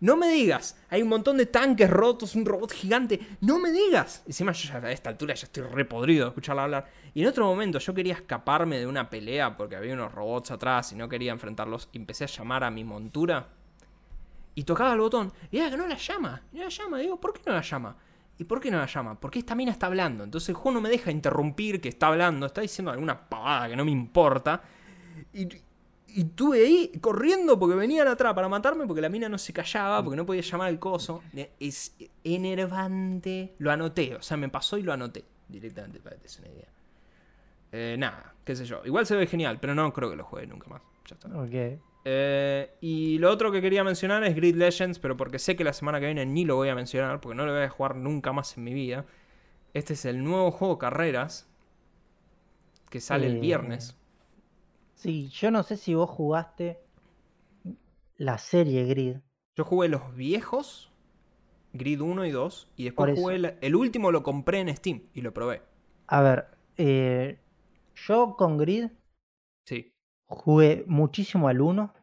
No me digas, hay un montón de tanques rotos, un robot gigante. No me digas. Encima yo ya a esta altura ya estoy repodrido de escucharla hablar. Y en otro momento yo quería escaparme de una pelea porque había unos robots atrás y no quería enfrentarlos. Y empecé a llamar a mi montura. Y tocaba el botón. Y era que no la llama. No la llama. Digo, ¿por qué no la llama? ¿Y por qué no la llama? Porque esta mina está hablando. Entonces el juego no me deja interrumpir que está hablando. Está diciendo alguna pavada que no me importa. Y, y estuve ahí corriendo porque venían atrás para matarme porque la mina no se callaba, porque no podía llamar al coso. Es enervante. Lo anoté, o sea, me pasó y lo anoté directamente para que te una idea. Eh, nada, qué sé yo. Igual se ve genial, pero no creo que lo juegue nunca más. Ya está. Ok. Eh, y lo otro que quería mencionar es Grid Legends, pero porque sé que la semana que viene ni lo voy a mencionar, porque no lo voy a jugar nunca más en mi vida. Este es el nuevo juego carreras que sale el Eh, viernes. Sí, yo no sé si vos jugaste la serie Grid. Yo jugué los viejos, Grid 1 y 2, y después jugué el, el último, lo compré en Steam y lo probé. A ver, eh, yo con Grid Sí. jugué muchísimo al 1,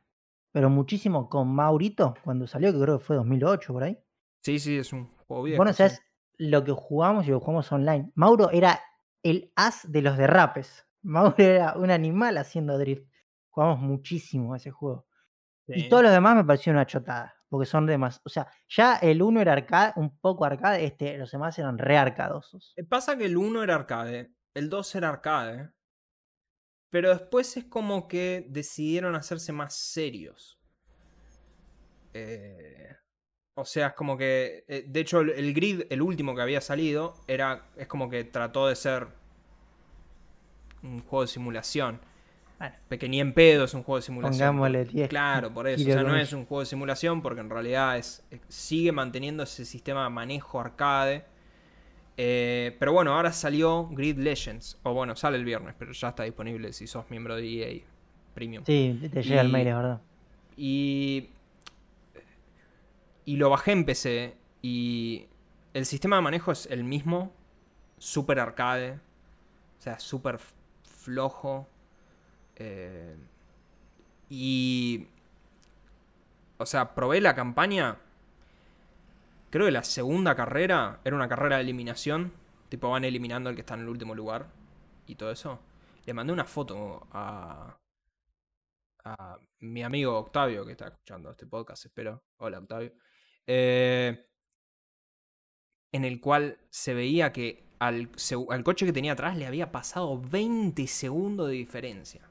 pero muchísimo con Maurito cuando salió, que creo que fue 2008 por ahí. Sí, sí, es un juego viejo. Vos no sí. sabés lo que jugamos y lo jugamos online. Mauro era el as de los derrapes. Mauro <laughs> era un animal haciendo drift. Jugamos muchísimo a ese juego. Y Sí. todo lo demás me pareció una chotada. Porque son demás. O sea, ya el 1 era arcade, un poco arcade, este, los demás eran re arcadosos. Eh, Pasa que el 1 era arcade, el 2 era arcade, pero después es como que decidieron hacerse más serios. Eh, o sea, es como que, eh, de hecho, el, el grid, el último que había salido, era, es como que trató de ser un juego de simulación. Bueno, en pedo es un juego de simulación. pongámosle 10. Claro, por eso. O sea, no es un juego de simulación porque en realidad es, es- sigue manteniendo ese sistema de manejo arcade. Eh, pero bueno, ahora salió Grid Legends. O bueno, sale el viernes, pero ya está disponible si sos miembro de EA Premium. Sí, te- llega el mail, es verdad. Y. Y lo bajé en PC. Y. El sistema de manejo es el mismo. Super arcade. O sea, súper f- flojo. eh, y. O sea, probé la campaña. Creo que la segunda carrera era una carrera de eliminación. Tipo, van eliminando al que está en el último lugar. Y todo eso. Le mandé una foto a, a mi amigo Octavio, que está escuchando este podcast, espero. Hola, Octavio. Eh, en el cual se veía que al, coche que tenía atrás le había pasado 20 segundos de diferencia.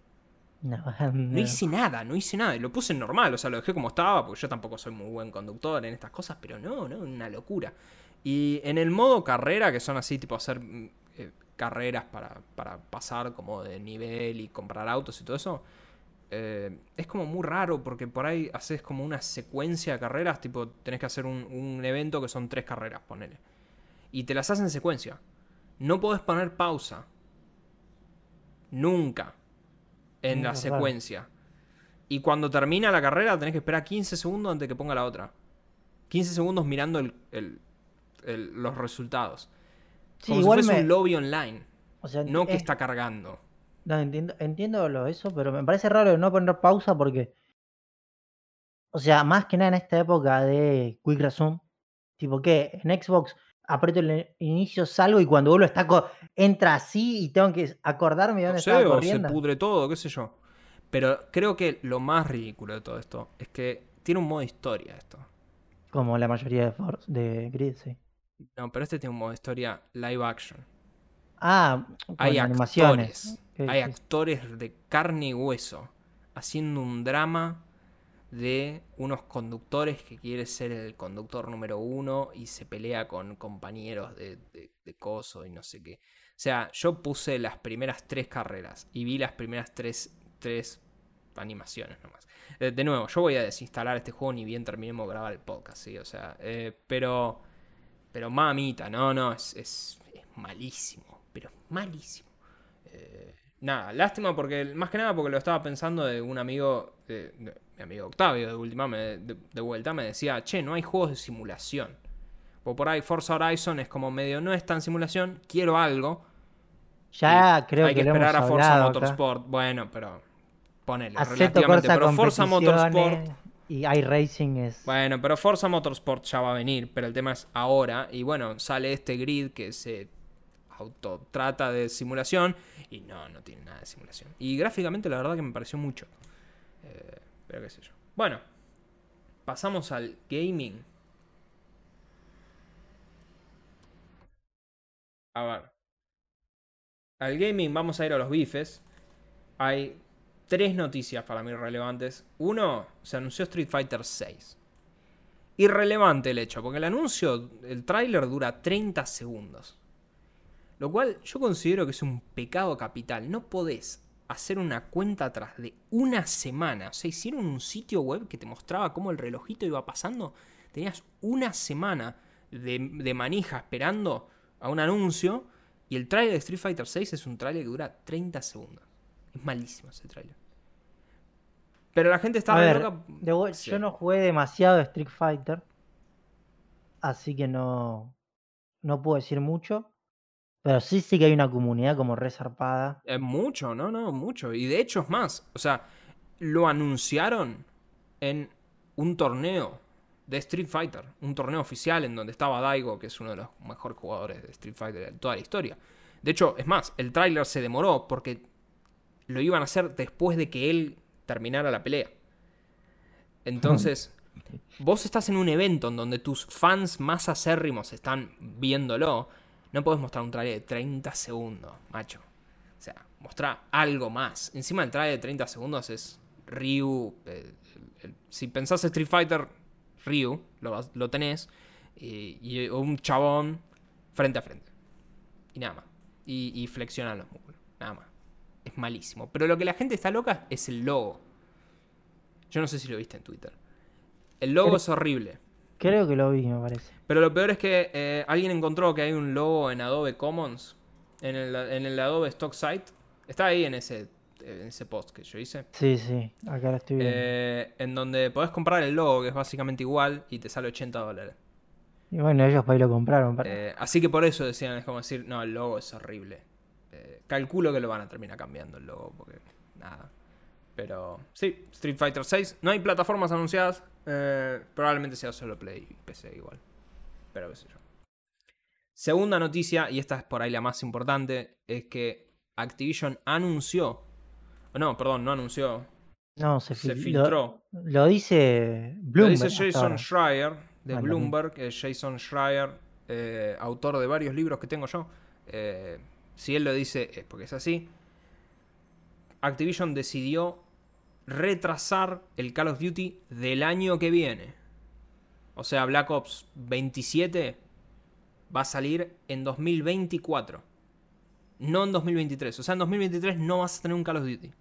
No, No no. hice nada, no hice nada. Lo puse en normal, o sea, lo dejé como estaba, porque yo tampoco soy muy buen conductor en estas cosas, pero no, no, una locura. Y en el modo carrera, que son así, tipo hacer mm, eh, carreras para, para pasar como de nivel y comprar autos y todo eso, eh, es como muy raro, porque por ahí haces como una secuencia de carreras, tipo, tenés que hacer un, un evento que son tres carreras, ponele. Y te las haces en secuencia. No podés poner pausa. Nunca. En la secuencia. Y cuando termina la carrera tenés que esperar 15 segundos antes que ponga la otra. 15 segundos mirando el- el- el- los resultados. Sí, Como igual si fuese me- un lobby online. o sea, No que es- está cargando. No, entiendo, entiendo lo eso, pero me parece raro no poner pausa porque, o sea, más que nada en esta época de Quick Resume, tipo que en Xbox aprieto el inicio, salgo y cuando vuelvo está entra así y tengo que acordarme de No dónde sé, estaba o se corriendo. pudre todo, qué sé yo. Pero creo que lo más ridículo de todo esto es que tiene un modo historia esto. Como la mayoría de, For- de Grid, sí. No, pero este tiene un modo historia live action. Ah, con Hay animaciones. actores. Hay sí. actores de carne y hueso haciendo un drama de unos conductores que quiere ser el conductor número uno y se pelea con compañeros de, de, coso y no sé qué. O sea, yo puse las primeras tres carreras y vi las primeras tres, tres animaciones nomás. Eh, de nuevo, yo voy a desinstalar este juego ni bien terminemos de grabar el podcast, ¿sí? O sea, eh, pero... Pero mamita, no, no, es, es, es malísimo, pero malísimo. Eh, nada, lástima porque, más que nada porque lo estaba pensando de un amigo, de, de, mi amigo Octavio, de última, me, de, de, vuelta, me decía, che, no hay juegos de simulación. O por ahí Forza Horizon es como medio, no es tan simulación, quiero algo. Ya creo hay que, que esperar a Forza Motorsport. Acá. Bueno, pero ponele, Acepto relativamente. Pero Forza Motorsport. Y iRacing es. Bueno, pero Forza Motorsport ya va a venir, pero el tema es ahora. Y bueno, sale este grid que se autotrata de simulación. Y no, no tiene nada de simulación. Y gráficamente la verdad que me pareció mucho. Eh, pero qué sé yo. Bueno, pasamos al gaming. A ver. Al gaming vamos a ir a los bifes. Hay tres noticias para mí relevantes. Uno, se anunció Street Fighter 6. Irrelevante el hecho, porque el anuncio, el tráiler dura 30 segundos. Lo cual yo considero que es un pecado capital. No podés hacer una cuenta atrás de una semana. O sea, hicieron un sitio web que te mostraba cómo el relojito iba pasando. Tenías una semana de, de manija esperando a un anuncio. Y el tráiler de Street Fighter 6 es un tráiler que dura 30 segundos. Es malísimo ese tráiler. Pero la gente estaba ver, loca. de Sí. yo no jugué demasiado Street Fighter. Así que no. No puedo decir mucho. Pero sí, sí que hay una comunidad como re zarpada. Es mucho, no, no, mucho. Y de hecho es más. O sea, lo anunciaron en un torneo de Street Fighter. Un torneo oficial en donde estaba Daigo, que es uno de los mejores jugadores de Street Fighter de toda la historia. De hecho, es más, el tráiler se demoró porque lo iban a hacer después de que él terminara la pelea. Entonces, <laughs> vos estás en un evento en donde tus fans más acérrimos están viéndolo. No podés mostrar un trailer de 30 segundos, macho. O sea, mostrar algo más. Encima el trailer de 30 segundos es Ryu. eh, el- el- si pensás Street Fighter, Ryu, lo, lo tenés. Y, y un chabón frente a frente. Y nada más. Y, y flexionan los músculos. Nada más. Es malísimo. Pero lo que la gente está loca es el logo. Yo no sé si lo viste en Twitter. El logo Creo- es horrible. Creo que lo vi, me parece. Pero lo peor es que eh, alguien encontró que hay un logo en Adobe Commons, en el, en el Adobe Stock Site. Está ahí en ese, en ese post que yo hice. Sí, sí, acá lo estoy viendo. eh, en donde podés comprar el logo, que es básicamente igual, y te sale 80 dólares. Y bueno, ellos para ahí lo compraron. para- Eh, así que por eso decían, es como decir, no, el logo es horrible. Calculo que lo van a terminar cambiando el logo, porque nada. Pero sí, Street Fighter 6. No hay plataformas anunciadas. probablemente sea solo Play y PC igual. Pero qué sé yo. Segunda noticia, y esta es por ahí la más importante, es que Activision anunció. No, perdón, no anunció. no, se, Se fil- filtró. Lo, lo dice Lo Bloomberg. dice hasta Jason. Schreier de lo Bloomberg, es Jason Schreier, eh, autor de varios libros que tengo yo. Eh, si él lo dice es porque es así. Activision decidió retrasar el Call of Duty del año que viene. O sea, Black Ops 27 va a salir en 2024. No en 2023. O sea, en 2023 no vas a tener un Call of Duty.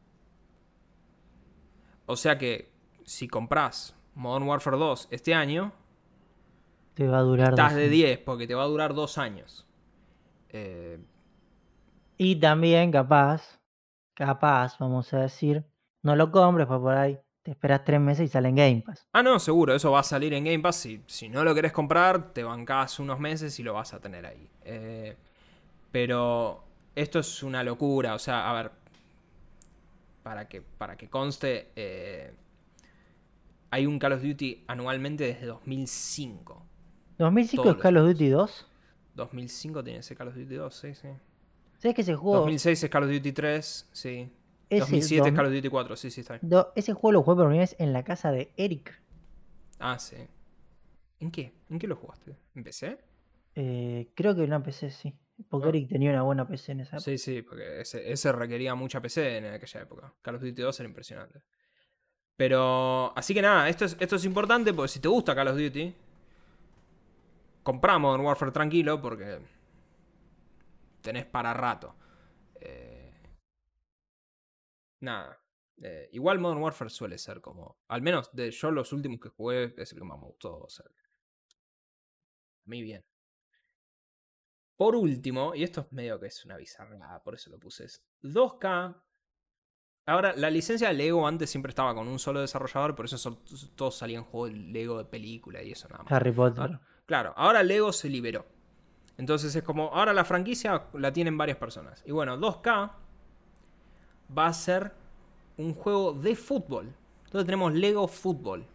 O sea que si compras Modern Warfare 2 este año, Te va a durar. estás dos de años. 10 porque te va a durar dos años. Eh, Y también, capaz, capaz, vamos a decir, no lo compres, pues por ahí te esperas tres meses y sale en Game Pass. ah, no, seguro, eso va a salir en Game Pass. Si, si no lo querés comprar, te bancás unos meses y lo vas a tener ahí. Eh, pero esto es una locura. O sea, a ver, para que, para que conste, eh, hay un Call of Duty anualmente desde 2005. 2005 Todos es Call of Duty 2. 2005 tiene ese Call of Duty 2, sí, sí. ¿Sabes que ese juego, 2006 es Call of Duty 3, sí. Ese, 2007 es Call of Duty 4, sí, sí, está bien. do- ese juego lo jugué por primera vez en la casa de Eric? Ah, sí. ¿En qué? ¿En qué lo jugaste? ¿En PC? Eh, creo que en una PC sí. Porque Ah. Eric tenía una buena PC en esa época. Sí, sí, porque ese, ese requería mucha PC en aquella época. Call of Duty 2 era impresionante. Pero, así que nada, esto es, esto es importante porque si te gusta Call of Duty, compramos Modern Warfare tranquilo porque tenés para rato. Eh, nada. Eh, igual Modern Warfare suele ser como. Al menos de yo los últimos que jugué es el que más me gustó. O sea, a mí bien. Por último, y esto es medio que es una bizarra, por eso lo puse. es 2K. Ahora, la licencia de Lego antes siempre estaba con un solo desarrollador, por eso son- todos salían juegos de Lego de película y eso nada más. Harry Potter. Claro, ahora Lego se liberó. Entonces es como, ahora la franquicia la tienen varias personas. Y bueno, 2K va a ser un juego de fútbol. Entonces tenemos Lego Fútbol.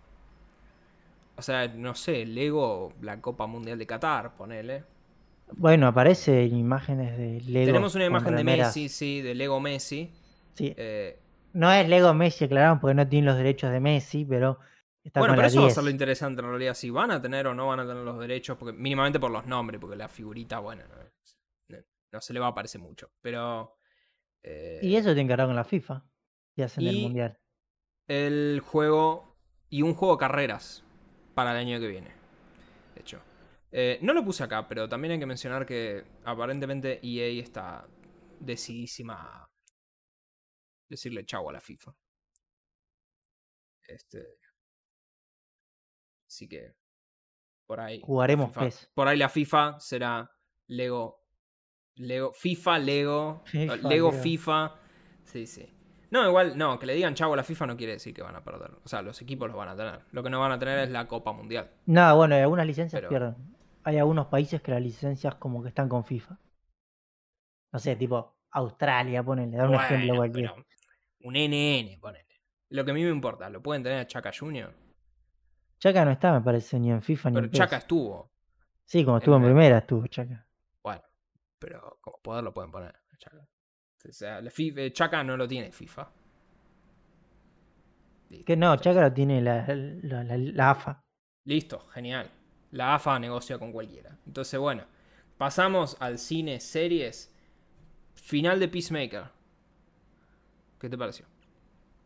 O sea, no sé, Lego, la Copa Mundial de Qatar, ponele. Bueno, aparecen imágenes de Lego. Tenemos una imagen de. Messi, sí, de Lego Messi. Sí. Eh, No es Lego Messi, aclaramos, porque no tienen los derechos de Messi, pero está bueno, con pero la eso va a 10. ser lo interesante en realidad. Si van a tener o no van a tener los derechos, porque mínimamente por los nombres, porque la figurita, bueno, no, no- se le va a parecer mucho. Pero. Eh, Y eso tiene que ver con la FIFA. Y hacen el mundial. el juego y un juego de carreras para el año que viene. De hecho, Eh, no lo puse acá, pero también hay que mencionar que aparentemente EA está decidísima a decirle chau a la FIFA. Este. Así que. Por ahí. Jugaremos FIFA- PES. Por ahí la FIFA será Lego. Lego. FIFA, Lego. FIFA, Lego. FIFA. Sí, sí. No, igual, no, que le digan chavo a la FIFA no quiere decir que van a perder. O sea, los equipos los van a tener. Lo que no van a tener es la Copa Mundial. No, bueno, y algunas licencias Pero- pierden. Hay algunos países que las licencias como que están con FIFA. No sé, tipo Australia, ponele, dar un ejemplo Bueno, cualquiera. pero un NN, ponele. Lo que a mí me importa, ¿lo pueden tener a Chaka Jr.? Chaca no está, me parece, ni en FIFA ni Pero en PES. Chaka estuvo. Sí, como estuvo en en- primera, estuvo Chaca. Pero como poder lo pueden poner Chaka. O sea, la FIFA, eh, Chaka no lo tiene FIFA. Listo, Que no, ya Chaca lo tiene la, la, la- la AFA. Listo, genial. La AFA negocia con cualquiera. Entonces, bueno, pasamos al cine, series. Final de Peacemaker. ¿Qué te pareció?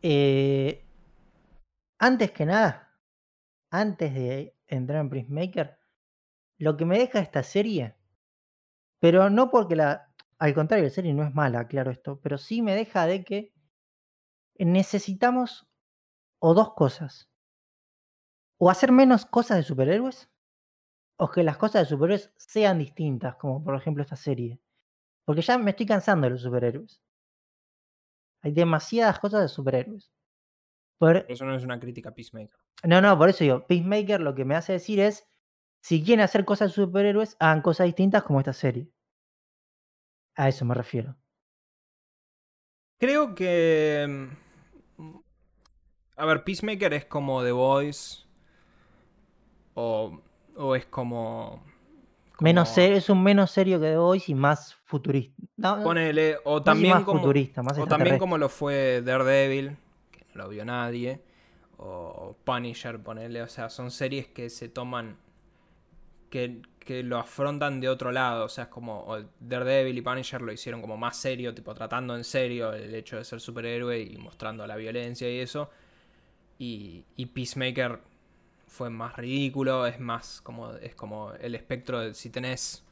Eh, antes que nada, antes de entrar en Prismaker, lo que me deja esta serie, pero no porque la. Al contrario, la serie no es mala, claro esto, pero sí me deja de que necesitamos o dos cosas. O hacer menos cosas de superhéroes, o que las cosas de superhéroes sean distintas, como por ejemplo esta serie. Porque ya me estoy cansando de los superhéroes. Hay demasiadas cosas de superhéroes. Por- Eso no es una crítica a Peacemaker. no, no, por eso digo, Peacemaker lo que me hace decir es, si quieren hacer cosas de superhéroes, hagan cosas distintas como esta serie. A eso me refiero. Creo que. mm, A ver, Peacemaker es como The Voice. O, o es como. Menos serio, es un menos serio que The Voice y más futurista. No, Ponele. O también más como. futurista, más O también como lo fue Daredevil, que no lo vio nadie. O Punisher, ponele. O sea, son series que se toman. Que, lo afrontan de otro lado. O sea, es como. Daredevil y Punisher lo hicieron como más serio, tipo tratando en serio el hecho de ser superhéroe y mostrando la violencia y eso. Y, Peacemaker fue más ridículo. Es más como. Es como el espectro de si tenés.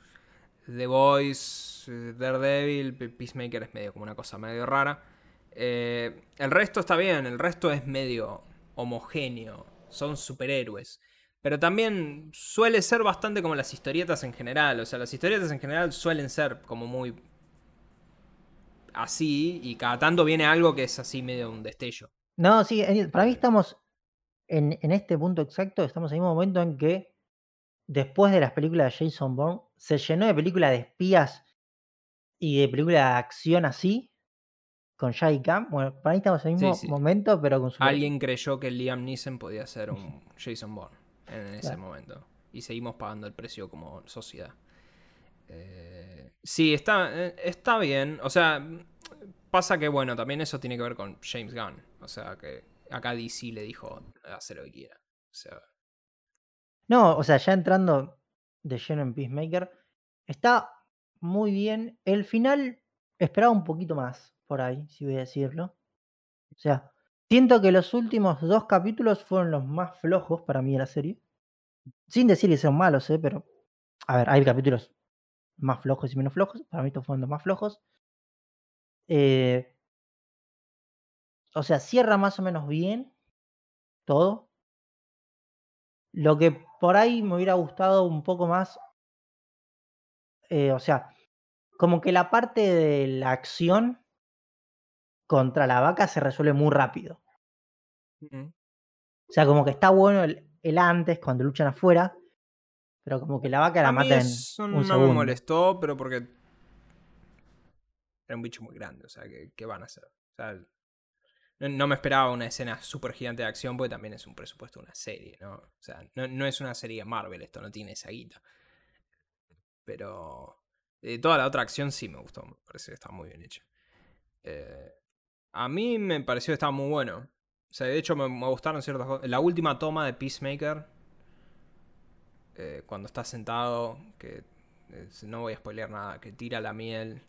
The Voice, Daredevil, Pe- Peacemaker es medio como una cosa medio rara. Eh, el resto está bien, el resto es medio homogéneo, son superhéroes. Pero también suele ser bastante como las historietas en general. O sea, las historietas en general suelen ser como muy así y cada tanto viene algo que es así medio un destello. No, sí, eh, para mí estamos en, en este punto exacto, estamos en el mismo momento en que después de las películas de Jason Bourne, se llenó de películas de espías y de películas de acción así, con Jackie Cam. Bueno, para mí estamos en el mismo sí. momento, pero con super- Alguien creyó que Liam Neeson podía ser un Jason Bourne en ese Claro. momento. Y seguimos pagando el precio como sociedad. Eh, sí, está, eh, está bien. O sea, pasa que, bueno, también eso tiene que ver con James Gunn. O sea, que acá DC le dijo, hacer lo que quiera. O sea, No, o sea, ya entrando de lleno en Peacemaker, está muy bien. El final esperaba un poquito más por ahí, si voy a decirlo. O sea, Siento que los últimos dos capítulos fueron los más flojos para mí de la serie. Sin decir que sean malos, ¿eh? Pero, a ver, hay capítulos más flojos y menos flojos. Para mí estos fueron los más flojos. Eh, o sea, cierra más o menos bien todo. Lo que por ahí me hubiera gustado un poco más, eh, o sea, como que la parte de la acción contra la vaca se resuelve muy rápido. O sea, como que está bueno el, el antes, cuando luchan afuera, pero como que la vaca la mata en un no me segundo. molestó, pero porque era un bicho muy grande, o sea, ¿qué, qué van a hacer? O sea, no, no me esperaba una escena súper gigante de acción, porque también es un presupuesto de una serie, ¿no? O sea, no, no es una serie de Marvel esto, no tiene esa guita. Pero eh, toda la otra acción sí me gustó, me parece que está muy bien hecha. Eh, a mí me pareció que estaba muy bueno. O sea, de hecho me, me gustaron ciertas cosas. La última toma de Peacemaker, eh, cuando está sentado, que no voy a spoilear nada, que tira la miel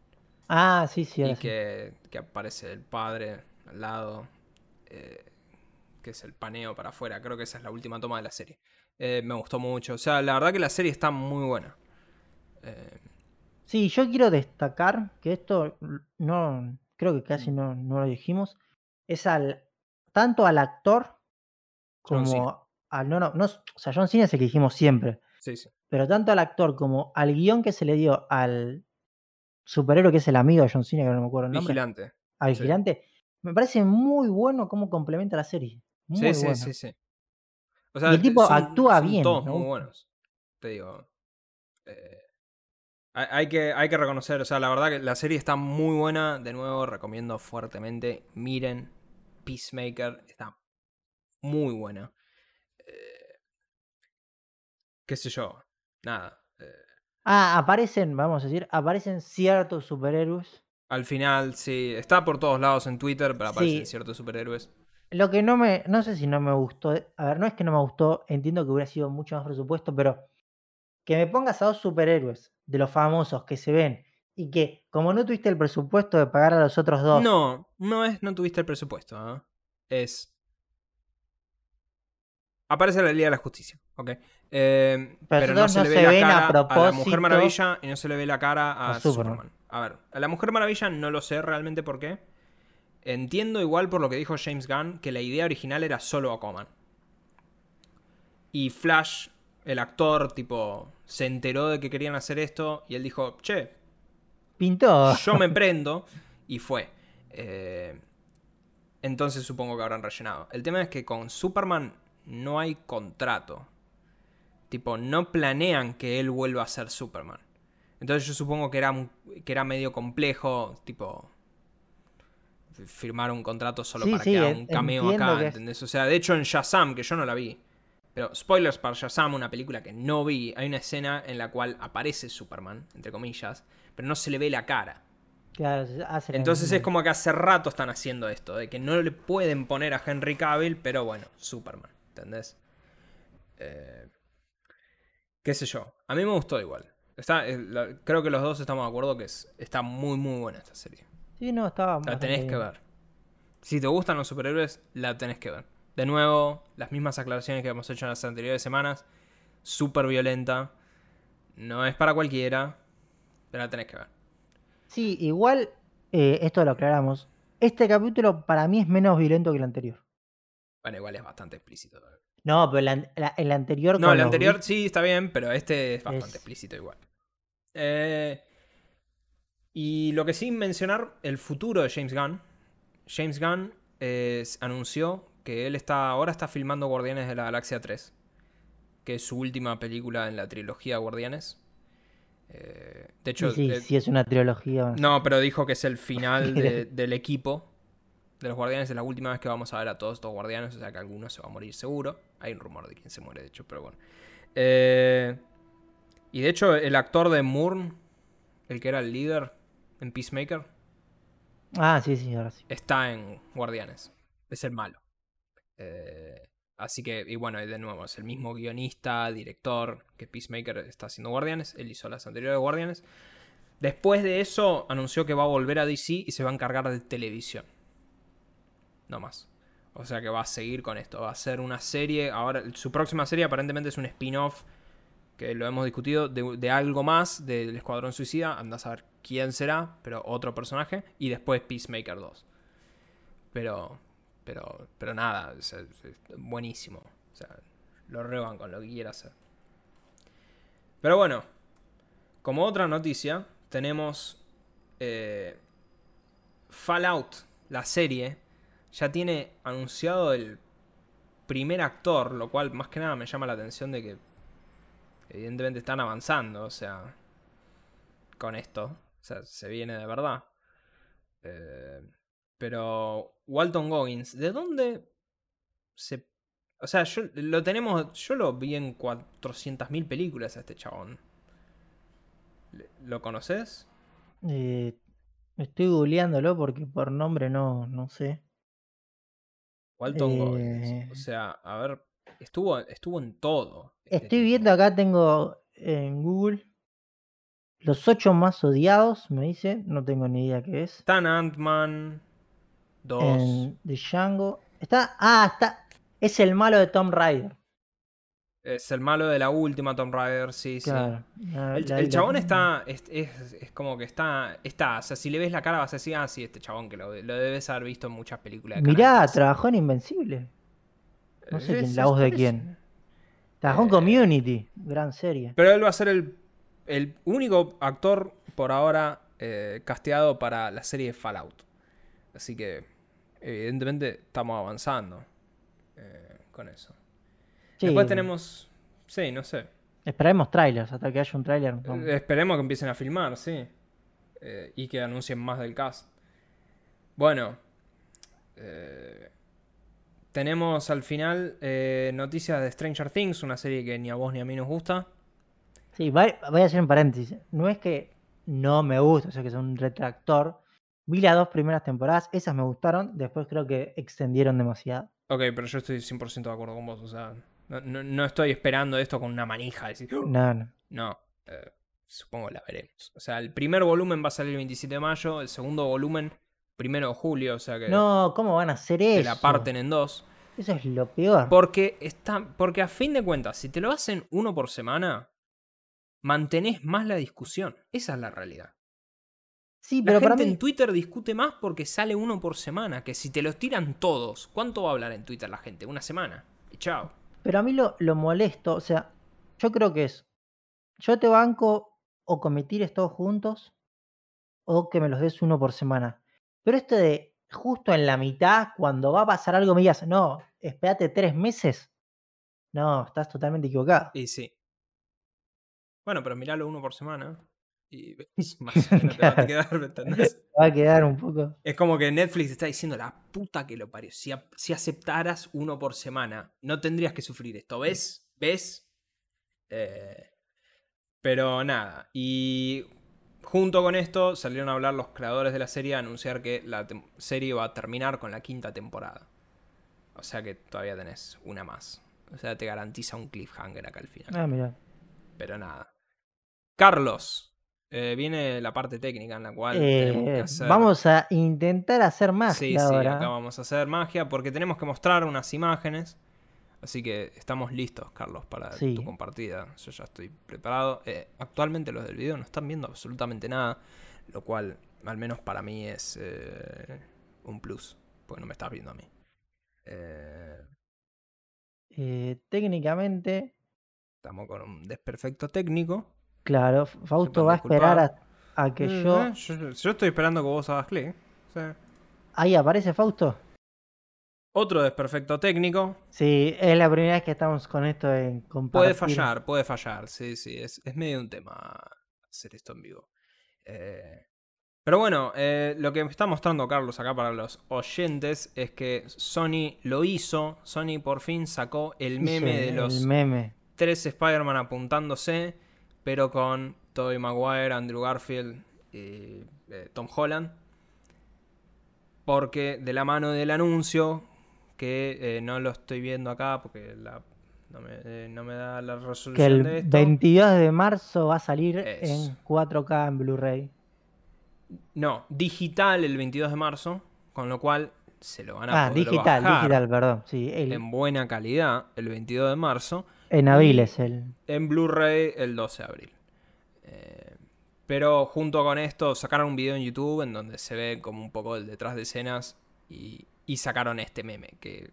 Ah, sí, sí, y sí. que, que aparece el padre al lado, eh, que es el paneo para afuera. Creo que esa es la última toma de la serie. Eh, me gustó mucho. O sea, la verdad que la serie está muy buena. Sí, yo quiero destacar que esto no, creo que casi no, no lo dijimos, es al, tanto al actor como al, no, no, no, o sea, John Cena es el que dijimos siempre, sí, sí. pero tanto al actor como al guion que se le dio al superhéroe que es el amigo de John Cena, que no me acuerdo el nombre, Vigilante. al sí. vigilante, me parece muy bueno cómo complementa la serie, muy Sí, sí, bueno. sí, sí. O Y sea, el tipo son, actúa son bien, todos muy buenos. Te digo. Eh, hay que, hay que reconocer, o sea, la verdad que la serie está muy buena. De nuevo, recomiendo fuertemente. Miren, Peacemaker está muy buena. Eh, qué sé yo. Nada. eh, Ah, aparecen, vamos a decir, aparecen ciertos superhéroes. al final, sí. Está por todos lados en Twitter, pero aparecen Sí, ciertos superhéroes. Lo que no me, no sé si no me gustó, a ver, no es que no me gustó, entiendo que hubiera sido mucho más presupuesto, pero que me pongas a dos superhéroes de los famosos que se ven y que como no tuviste el presupuesto de pagar a los otros dos, No, no es, no tuviste el presupuesto. ¿ah? Es. Aparece la Liga de la Justicia, ok. Eh, Pero pero no se no le ve se la a cara a, la Mujer Maravilla y no se le ve la cara a, a Superman. Superman. A ver, a la Mujer Maravilla no lo sé realmente por qué. Entiendo igual por lo que dijo James Gunn que la idea original era solo Aquaman. Y Flash, el actor, tipo, se enteró de que querían hacer esto y él dijo, che, pintó. yo me prendo y fue. Eh, entonces supongo que habrán rellenado. El tema es que con Superman no hay contrato. Tipo, no planean que él vuelva a ser Superman. Entonces yo supongo que era, que era medio complejo, tipo, firmar un contrato solo Sí, para sí, que haga un cameo acá, que ¿entendés? O sea, de hecho en Shazam, que yo no la vi, pero spoilers para Shazam, una película que no vi, hay una escena en la cual aparece Superman, entre comillas, pero no se le ve la cara. Claro, Entonces es como que hace rato están haciendo esto, de que no le pueden poner a Henry Cavill, pero bueno, Superman, ¿entendés? Eh, qué sé yo, a mí me gustó igual. Está, eh, la- creo que los dos estamos de acuerdo que es- está muy muy buena esta serie. Sí, no, estaba La tenés que ver. Si te gustan los superhéroes, la tenés que ver. De nuevo, las mismas aclaraciones que hemos hecho en las anteriores semanas. Súper violenta. No es para cualquiera, pero la tenés que ver. Sí, igual, eh, esto lo aclaramos. Este capítulo para mí es menos violento que el anterior. Bueno, igual es bastante explícito. No, pero la- el anterior No, el anterior sí está bien, pero este es bastante Es- explícito igual. Eh, y lo que sí mencionar, el futuro de James Gunn. James Gunn eh, anunció que él está ahora está filmando Guardianes de la Galaxia 3, que es su última película en la trilogía Guardianes. Eh, de hecho, Sí, sí, eh, sí, es una trilogía. no, pero dijo que es el final de- <laughs> del equipo de los guardianes. Es la última vez que vamos a ver a todos estos guardianes. O sea que alguno se va a morir seguro. Hay un rumor de quién se muere, de hecho, pero bueno. Eh, y de hecho, el actor de Moore, el que era el líder en Peacemaker, Ah, sí, sí, ahora sí. está en Guardianes. Es el malo. Eh, así que, y bueno, de nuevo, es el mismo guionista, director que Peacemaker está haciendo Guardianes. Él hizo las anteriores Guardianes. Después de eso, anunció que va a volver a DC y se va a encargar de televisión. No más. O sea que va a seguir con esto. Va a ser una serie. Ahora, su próxima serie aparentemente es un spin-off. Que lo hemos discutido. De, de algo más del Escuadrón Suicida. Anda a saber quién será. Pero otro personaje. Y después Peacemaker 2. Pero. Pero. Pero nada. es- buenísimo. O sea, lo reban con lo que quiera hacer. Pero bueno. Como otra noticia. Tenemos. eh, Fallout. La serie ya tiene anunciado el primer actor, lo cual más que nada me llama la atención de que evidentemente están avanzando, o sea, con esto, o sea, se viene de verdad. Eh, pero Walton Goggins, ¿de dónde se... O sea, yo lo tenemos, yo lo vi en 400.000 películas a este chabón. ¿Le- ¿Lo conoces? Eh, estoy googleándolo porque por nombre no, no sé. Walton Goggins. Eh. O sea, a ver, estuvo, estuvo en todo. este Estoy tipo. viendo acá, tengo en Google los ocho más odiados, me dice, no tengo ni idea qué es. En Ant-Man 2. En The Django. Está, ah, está, es el malo de Tom Raider. Es el malo de la última Tomb Raider, sí, sí. Claro. la- El, la- el la- chabón está. Es, es- es como que está. Está. O sea, si le ves la cara vas a decir, ah, sí, este chabón que lo, lo debes haber visto en muchas películas. de Mirá, Canal 13". trabajó en Invencible. no sé quién- Es- la voz de quién. Trabajó en Eh, Community, gran serie. Pero él va a ser el, el único actor por ahora eh, casteado para la serie Fallout. Así que, evidentemente, estamos avanzando eh, con eso. Sí, Después tenemos. Sí, no sé. Esperaremos trailers, hasta que haya un trailer. Eh, Esperemos que empiecen a filmar, sí. Eh, y que anuncien más del cast. Bueno. eh, tenemos al final eh, noticias de Stranger Things, una serie que ni a vos ni a mí nos gusta. Sí, voy a hacer un paréntesis. No es que no me gusta, o sea que es un retractor. Vi las dos primeras temporadas, esas me gustaron, después creo que extendieron demasiado. Ok, pero yo estoy 100% de acuerdo con vos. O sea, no, no- no estoy esperando esto con una manija. Decir, "Oh". No, no. No, eh, supongo la veremos. O sea, el primer volumen va a salir el 27 de mayo, el segundo volumen, primero de julio, o sea que No, ¿cómo van a hacer eso? la parten en dos. Eso es lo peor. Porque, está, porque a fin de cuentas, si te lo hacen uno por semana, mantenés más la discusión. Esa es la realidad. Sí, La pero para gente mí. en Twitter discute más porque sale uno por semana. Que si te los tiran todos, ¿cuánto va a hablar en Twitter la gente? Una semana. Y chao. Pero a mí lo, lo molesto, o sea, yo creo que es. Yo te banco o que me tires todos juntos o que me los des uno por semana. Pero esto de justo en la mitad, cuando va a pasar algo, me digas, no, espérate tres meses. No, estás totalmente equivocado. Y sí. Bueno, pero miralo uno por semana. Y <laughs> <laughs> más o menos te va a quedar, ¿me entendés? <laughs> Va a quedar un poco. Es como que Netflix está diciendo la puta que lo parió. Si, a- si aceptaras uno por semana, no tendrías que sufrir esto. ¿Ves? ¿Ves? Eh, pero nada. Y junto con esto salieron a hablar los creadores de la serie a anunciar que la serie va a terminar con la quinta temporada. O sea que todavía tenés una más. O sea, te garantiza un cliffhanger acá al final. Ah, mira. Pero nada. Carlos. Eh, viene la parte técnica en la cual tenemos que Eh, hacer. vamos a intentar hacer magia Sí, sí, ahora. acá vamos a hacer magia porque tenemos que mostrar unas imágenes. Así que estamos listos, Carlos, para Sí. tu compartida. Yo ya estoy preparado. Eh, actualmente los del video no están viendo absolutamente nada, lo cual, al menos para mí, es eh, un plus, porque no me estás viendo a mí. Eh, Eh, técnicamente, estamos con un desperfecto técnico. Claro, Fausto va a esperar a, a que Eh, yo. yo. yo estoy esperando que vos hagas clic. Sí. Ahí aparece Fausto. Otro desperfecto técnico. Sí, es la primera vez que estamos con esto en compartir. Puede fallar, puede fallar, sí, sí, es, es medio un tema hacer esto en vivo. Eh, pero bueno, eh, lo que me está mostrando Carlos acá para los oyentes es que Sony lo hizo, Sony por fin sacó el meme de los meme. tres Spider-Man apuntándose, pero con Tobey Maguire, Andrew Garfield y eh, Tom Holland. Porque de la mano del anuncio, que eh, no lo estoy viendo acá porque la- no, me, eh, no me da la resolución Que el de esto. 22 de marzo va a salir en 4K en Blu-ray. No, digital el 22 de marzo, con lo cual se lo van a Ah, poder digital, bajar digital, perdón. Sí, el- en buena calidad el 22 de marzo. En abril es el. En Blu-ray el 12 de abril. Eh, pero junto con esto sacaron un video en YouTube en donde se ve como un poco el detrás de escenas y, y sacaron este meme que,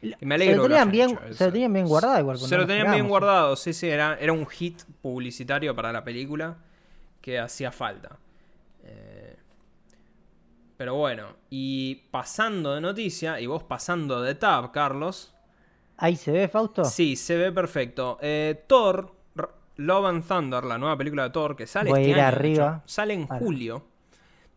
que me Se alegro lo que lo tenían bien, hecho. se lo tenían bien guardado igual. Se lo tenían bien esperábamos. guardado, sí, sí, era, era un hit publicitario para la película que hacía falta. Eh, pero bueno, y pasando de noticia, y vos pasando de tab, Carlos, Ahí se ve, Fausto. Sí, se ve perfecto. Eh, Thor, Love and Thunder, la nueva película de Thor, que sale Voy este ir año, arriba hecho, sale en para- julio.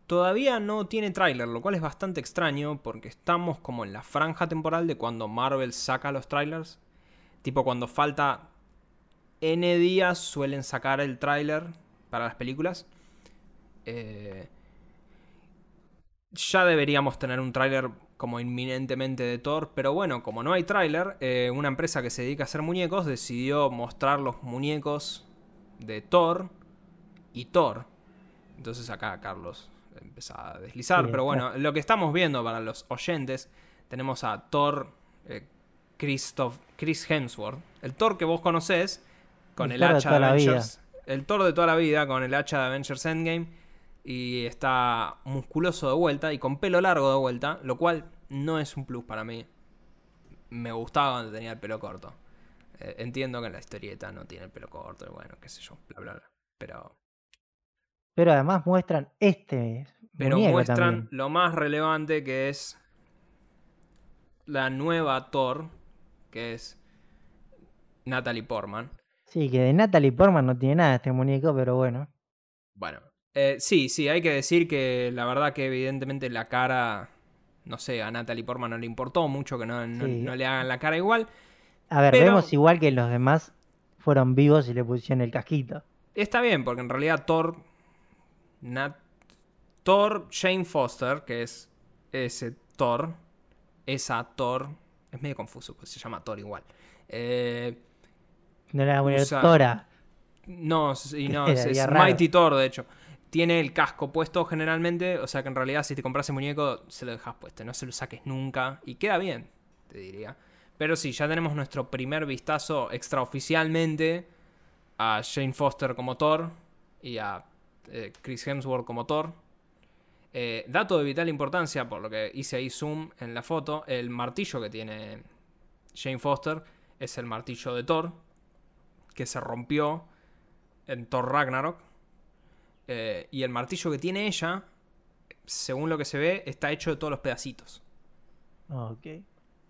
Todavía no tiene tráiler, lo cual es bastante extraño porque estamos como en la franja temporal de cuando Marvel saca los trailers. Tipo cuando falta N días suelen sacar el tráiler para las películas. Eh, ya deberíamos tener un tráiler como inminentemente de Thor, pero bueno, como no hay tráiler, eh, una empresa que se dedica a hacer muñecos decidió mostrar los muñecos de Thor y Thor. Entonces acá Carlos empieza a deslizar, Sí, pero bueno, lo que estamos viendo para los oyentes, tenemos a Thor, eh, Christoph, Chris Hemsworth, el Thor que vos conocés, con El el, hacha toda de la vida. Avengers, el Thor de toda la vida, con el hacha de Avengers Endgame, y está musculoso de vuelta y con pelo largo de vuelta, lo cual no es un plus para mí. Me gustaba cuando tenía el pelo corto. Eh, entiendo que en la historieta no tiene el pelo corto, y bueno, qué sé yo, bla, bla, bla. Pero, Pero además muestran este. pero muestran también. lo más relevante que es la nueva Thor, que es Natalie Portman. Sí, que de Natalie Portman no tiene nada este muñeco, pero bueno. Bueno, eh, sí, sí, hay que decir que la verdad que evidentemente la cara, no sé, a Natalie Portman no le importó mucho que no, no- Sí. no le hagan la cara igual. A ver, Pero- vemos igual que los demás fueron vivos y le pusieron el casquito. Está bien, porque en realidad Thor, Nat- Thor Jane Foster, que es ese Thor, esa Thor, es medio confuso, pues se llama Thor igual. Eh, No le van a poner Tora. No, sí, no, <laughs> es. Mighty Thor, de hecho. Tiene el casco puesto generalmente, o sea que en realidad si te compras el muñeco se lo dejas puesto, no se lo saques nunca y queda bien, te diría. Pero sí, ya tenemos nuestro primer vistazo extraoficialmente a Jane Foster como Thor y a eh, Chris Hemsworth como Thor. Eh, dato de vital importancia, por lo que hice ahí zoom en la foto, el martillo que tiene Jane Foster es el martillo de Thor, que se rompió en Thor Ragnarok. Eh, y el martillo que tiene ella, según lo que se ve, está hecho de todos los pedacitos. Ok.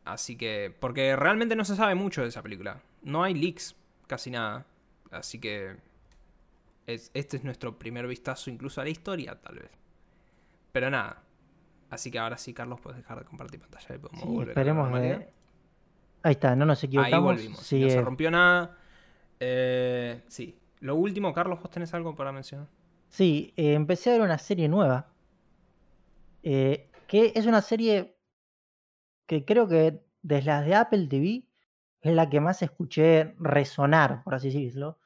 Así que, porque realmente no se sabe mucho de esa película. No hay leaks, casi nada. Así que es- este es nuestro primer vistazo incluso a la historia, tal vez. Pero nada. Así que ahora sí, Carlos, puedes dejar de compartir pantalla y podemos Sí, volver a la esperemos de... Ahí está, no nos Ahí equivocamos. volvimos. Sí, no se rompió nada. Eh, sí. Lo último, Carlos, ¿vos tenés algo para mencionar? Sí, eh, empecé a ver una serie nueva. eh, que es una serie que creo que desde las de Apple TV es la que más escuché resonar, por así decirlo.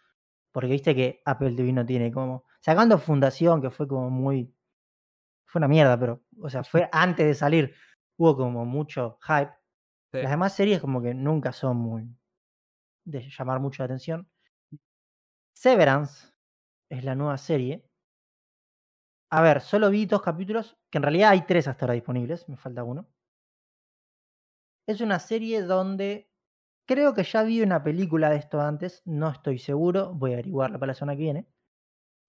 Porque viste que Apple TV no tiene como. Sacando Fundación, que fue como muy. Fue una mierda, pero. O sea, fue antes de salir. Hubo como mucho hype. Sí. Las demás series como que nunca son muy de llamar mucho la atención. Severance es la nueva serie. A ver, solo vi dos capítulos, que en realidad hay tres hasta ahora disponibles, me falta uno. Es una serie donde creo que ya vi una película de esto antes, no estoy seguro, voy a averiguarla para la semana que viene.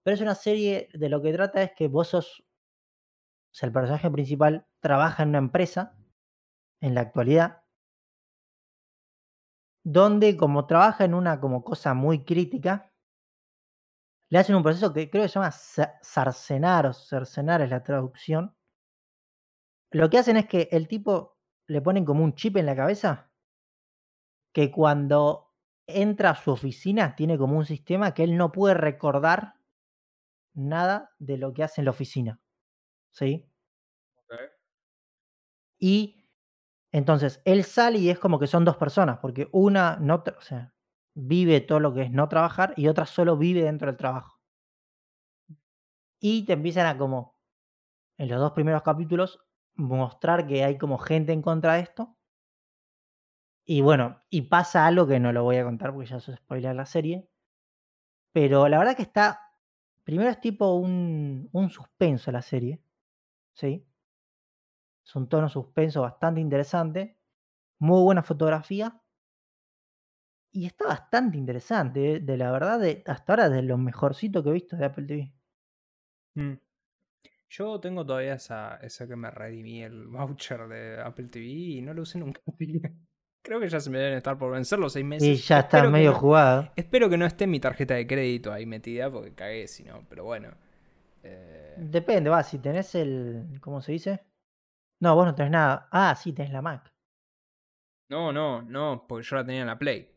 Pero es una serie de lo que trata es que vos sos, o sea, el personaje principal trabaja en una empresa en la actualidad donde como trabaja en una como cosa muy crítica, le hacen un proceso que creo que se llama sa- sarcenar o cercenar es la traducción. Lo que hacen es que el tipo le ponen como un chip en la cabeza que cuando entra a su oficina tiene como un sistema que él no puede recordar nada de lo que hace en la oficina. ¿Sí? Y entonces él sale y es como que son dos personas, porque una no, o sea, vive todo lo que es no trabajar y otra solo vive dentro del trabajo. Y te empiezan a como, en los dos primeros capítulos, mostrar que hay como gente en contra de esto. Y bueno, y pasa algo que no lo voy a contar porque ya es spoiler la serie. Pero la verdad que está. Primero es tipo un, un suspenso la serie. ¿Sí? Es un tono suspenso bastante interesante. Muy buena fotografía. Y está bastante interesante. ¿eh? De la verdad, de, hasta ahora de lo mejorcito que he visto de Apple TV. Mm. Yo tengo todavía esa, esa que me redimí el <laughs> voucher de Apple TV y no lo usé nunca. Creo que ya se me deben estar por vencer los seis meses. Y ya está Espero medio no- jugado. Espero que no esté mi tarjeta de crédito ahí metida porque cagué si no, pero bueno. Eh, Depende, va, si tenés el. ¿Cómo se dice? No, vos no tenés nada. Ah, sí, tenés la Mac. no, no, no, porque yo la tenía en la Play.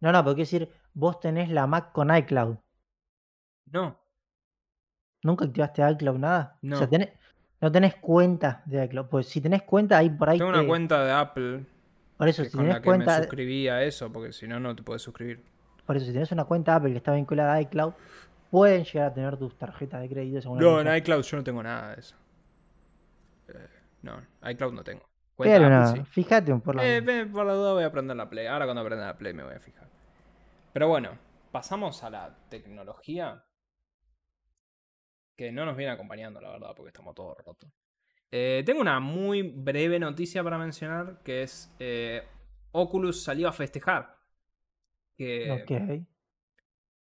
No, no, pero quiero decir, vos tenés la Mac con iCloud. No, ¿Nunca activaste iCloud nada? O sea, No. tenés- no tenés cuenta de iCloud. Pues si tenés cuenta, ahí por ahí. tengo una cuenta de Apple Por eso, si con la que me cuenta. suscribí a eso, porque si no, no te puedes suscribir. Por eso, si tenés una cuenta Apple que está vinculada a iCloud, pueden llegar a tener tus tarjetas de crédito. según No, en iCloud yo no tengo nada de eso. Eh, no, iCloud no tengo. Cuenta una- Apple sí. Fíjate un por la. Eh, ve, por la duda voy a aprender la Play. Ahora cuando aprenda la Play me voy a fijar. Pero bueno, pasamos a la tecnología. Que no nos viene acompañando, la verdad, porque estamos todos rotos. Eh, tengo una muy breve noticia para mencionar, que es eh, Oculus salió a festejar. Que ok.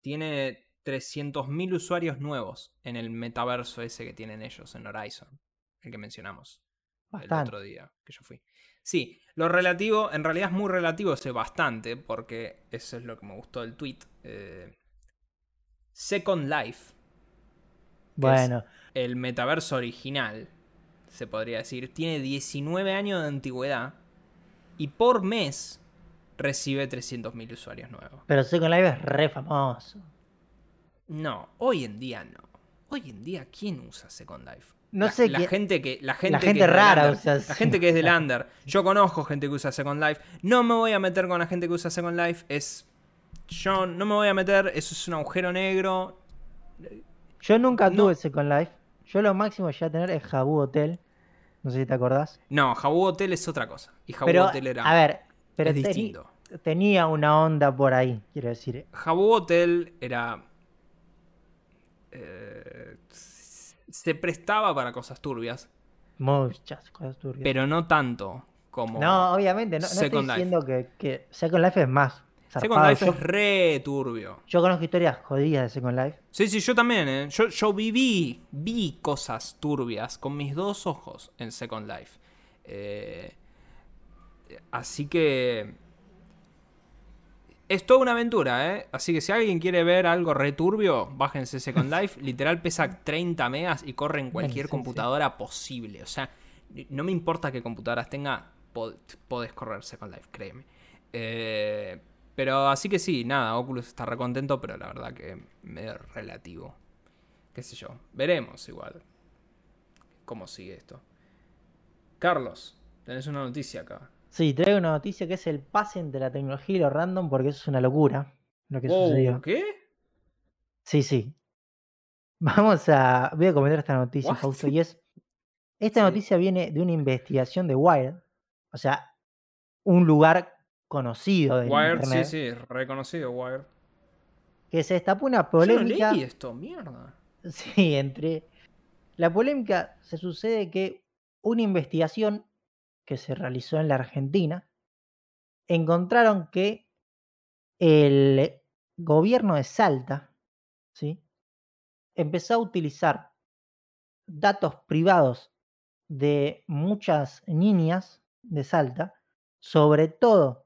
tiene 300.000 usuarios nuevos en el metaverso ese que tienen ellos en Horizon, el que mencionamos el Bastante. otro día que yo fui. Sí, lo relativo, en realidad es muy relativo ese bastante, porque eso es lo que me gustó del tweet. eh, Second Life, Bueno, el metaverso original, se podría decir, tiene 19 años de antigüedad y por mes recibe 300.000 usuarios nuevos. pero Second Life es re famoso. No, hoy en día no. Hoy en día, ¿quién usa Second Life? No la, sé la gente que la gente, que gente rara under, usa la gente que es del <laughs> under. Yo conozco gente que usa Second Life. No me voy a meter con la gente que usa Second Life. Es yo no me voy a meter. Eso es un agujero negro. Yo nunca No. tuve Second Life. Yo lo máximo que llegué a tener es Jabu Hotel. No sé si te acordás. No, Jabu Hotel es otra cosa. Y Jabu Pero, Hotel era a ver, pero es teni- distinto. tenía una onda por ahí, quiero decir. Jabu Hotel era eh, se prestaba para cosas turbias, Muchas cosas turbias. pero no tanto como no, obviamente, no, no estoy diciendo que, que Second Life es más. Second. Life yo, es re turbio. yo conozco historias jodidas de Second Life. Sí, sí, yo también, ¿eh? Yo, yo viví, vi cosas turbias con mis dos ojos en Second Life. Eh, así que... Es toda una aventura, ¿eh? Así que si alguien quiere ver algo re turbio, bájense Second Life. <laughs> Literal pesa 30 megas y corre en cualquier sí, sí. computadora posible. O sea, no me importa qué computadoras tenga, pod- podés correr Second Life, créeme. Eh, pero así que sí, nada, Oculus está recontento, pero la verdad que medio relativo. Qué sé yo. Veremos igual cómo sigue esto. Carlos, tenés una noticia acá. Sí, traigo una noticia que es el pase entre la tecnología y lo random porque eso es una locura lo que Wow, sucedió. ¿Qué? Sí, sí. Vamos a. Voy a comentar esta noticia, What? Fausto, y es. Esta noticia viene de una investigación de Wired, o sea, un lugar conocido de Wired, sí, sí, reconocido Wired. que se destapó una Yo no polémica. leí esto, mierda. <laughs> Sí, entre. La polémica se sucede que una investigación que se realizó en la Argentina encontraron que el gobierno de Salta, ¿sí? empezó a utilizar datos privados de muchas niñas de Salta, sobre todo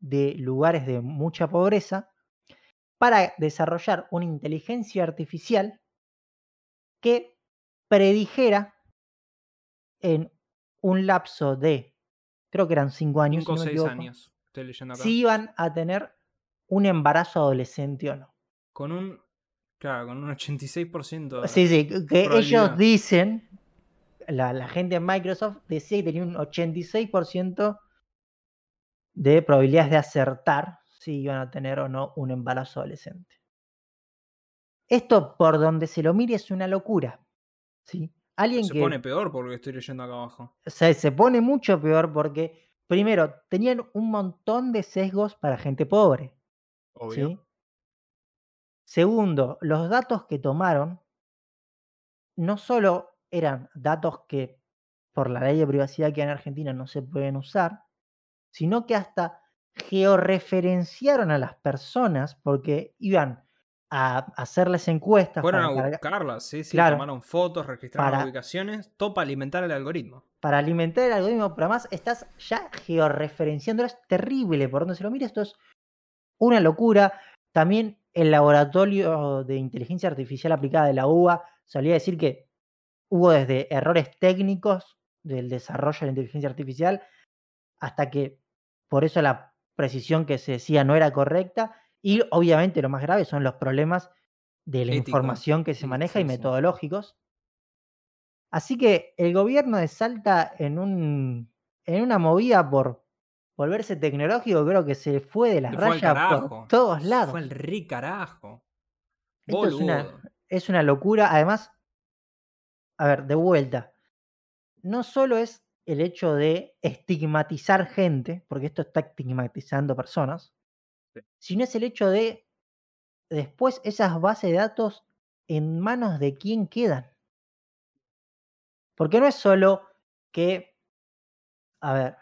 de lugares de mucha pobreza, para desarrollar una inteligencia artificial que predijera en un lapso de, creo que eran cinco años, 5 o si no me 6 equivoco, años. Estoy leyendo acá. si iban a tener un embarazo adolescente o no. Con un. Claro, con un 86%. de- Sí, sí, que ellos dicen, la, la gente de Microsoft decía que tenía un 86% de probabilidades de acertar si iban a tener o no un embarazo adolescente. Esto, por donde se lo mire, es una locura. ¿sí? Alguien se que pone peor por lo que estoy leyendo acá abajo. se, se pone mucho peor porque, primero, tenían un montón de sesgos para gente pobre. Obvio. ¿sí? Segundo, los datos que tomaron no solo eran datos que por la ley de privacidad que hay en Argentina no se pueden usar, sino que hasta georreferenciaron a las personas porque iban a hacerles encuestas Fueron a cargar- buscarlas, sí, sí, Claro. tomaron fotos, registraron Para- ubicaciones, todo para alimentar el algoritmo. para alimentar el algoritmo, pero además estás ya georreferenciando, es terrible por donde se lo mire, esto es una locura. También el laboratorio de inteligencia artificial aplicada de la UBA solía decir que hubo desde errores técnicos del desarrollo de la inteligencia artificial hasta que por eso la precisión que se decía no era correcta y obviamente lo más grave son los problemas de la información que se maneja y sí, metodológicos. Así que el gobierno de Salta en, un, en una movida por volverse tecnológico creo que se fue de la Se fue al raya carajo. por todos lados. Fue al ri carajo. Esto es una, es una locura. Además, a ver, de vuelta, no solo es el hecho de estigmatizar gente, porque esto está estigmatizando personas. Sino es el hecho de después esas bases de datos en manos de quién quedan. Porque no es solo que, a ver,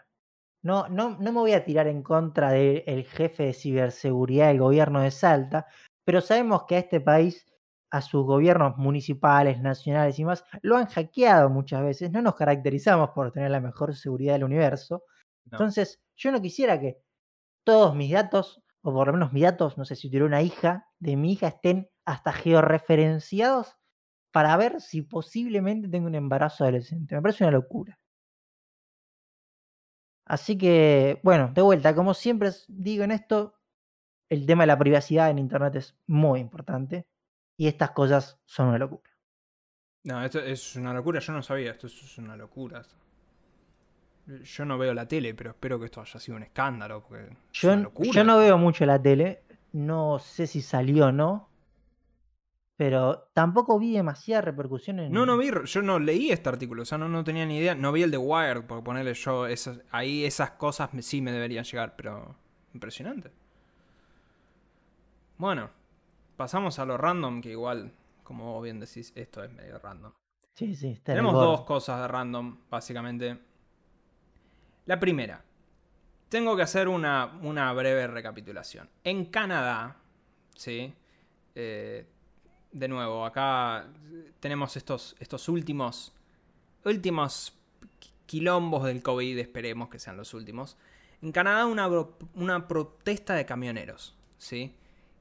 no, no, no me voy a tirar en contra del jefe de ciberseguridad del gobierno de Salta, pero sabemos que a este país, a sus gobiernos municipales, nacionales y más, lo han hackeado muchas veces. No nos caracterizamos por tener la mejor seguridad del universo. No. Entonces, yo no quisiera que todos mis datos, o por lo menos mis datos, no sé si tuviera una hija, de mi hija estén hasta georreferenciados para ver si posiblemente tengo un embarazo adolescente. Me parece una locura. Así que, bueno, de vuelta, como siempre digo en esto, el tema de la privacidad en Internet es muy importante y estas cosas son una locura. No, esto es una locura, yo no sabía, esto es una locura. Yo no veo la tele, pero espero que esto haya sido un escándalo. Porque es Yo, una n- locura. yo no veo mucho la tele, no sé si salió o no, pero tampoco vi demasiada repercusión en... No, no vi, yo no leí este artículo, o sea, no, no tenía ni idea. No vi el de Wired, por ponerle yo, esas, ahí esas cosas me- sí me deberían llegar, pero impresionante. Bueno, pasamos a lo random, que igual, como vos bien decís, esto es medio random. Sí, sí, está Tenemos dos cosas de random, básicamente. La primera, tengo que hacer una, una breve recapitulación. En Canadá, ¿sí? Eh, de nuevo, acá tenemos estos, estos últimos, últimos quilombos del COVID, esperemos que sean los últimos. En Canadá una, una protesta de camioneros, ¿sí?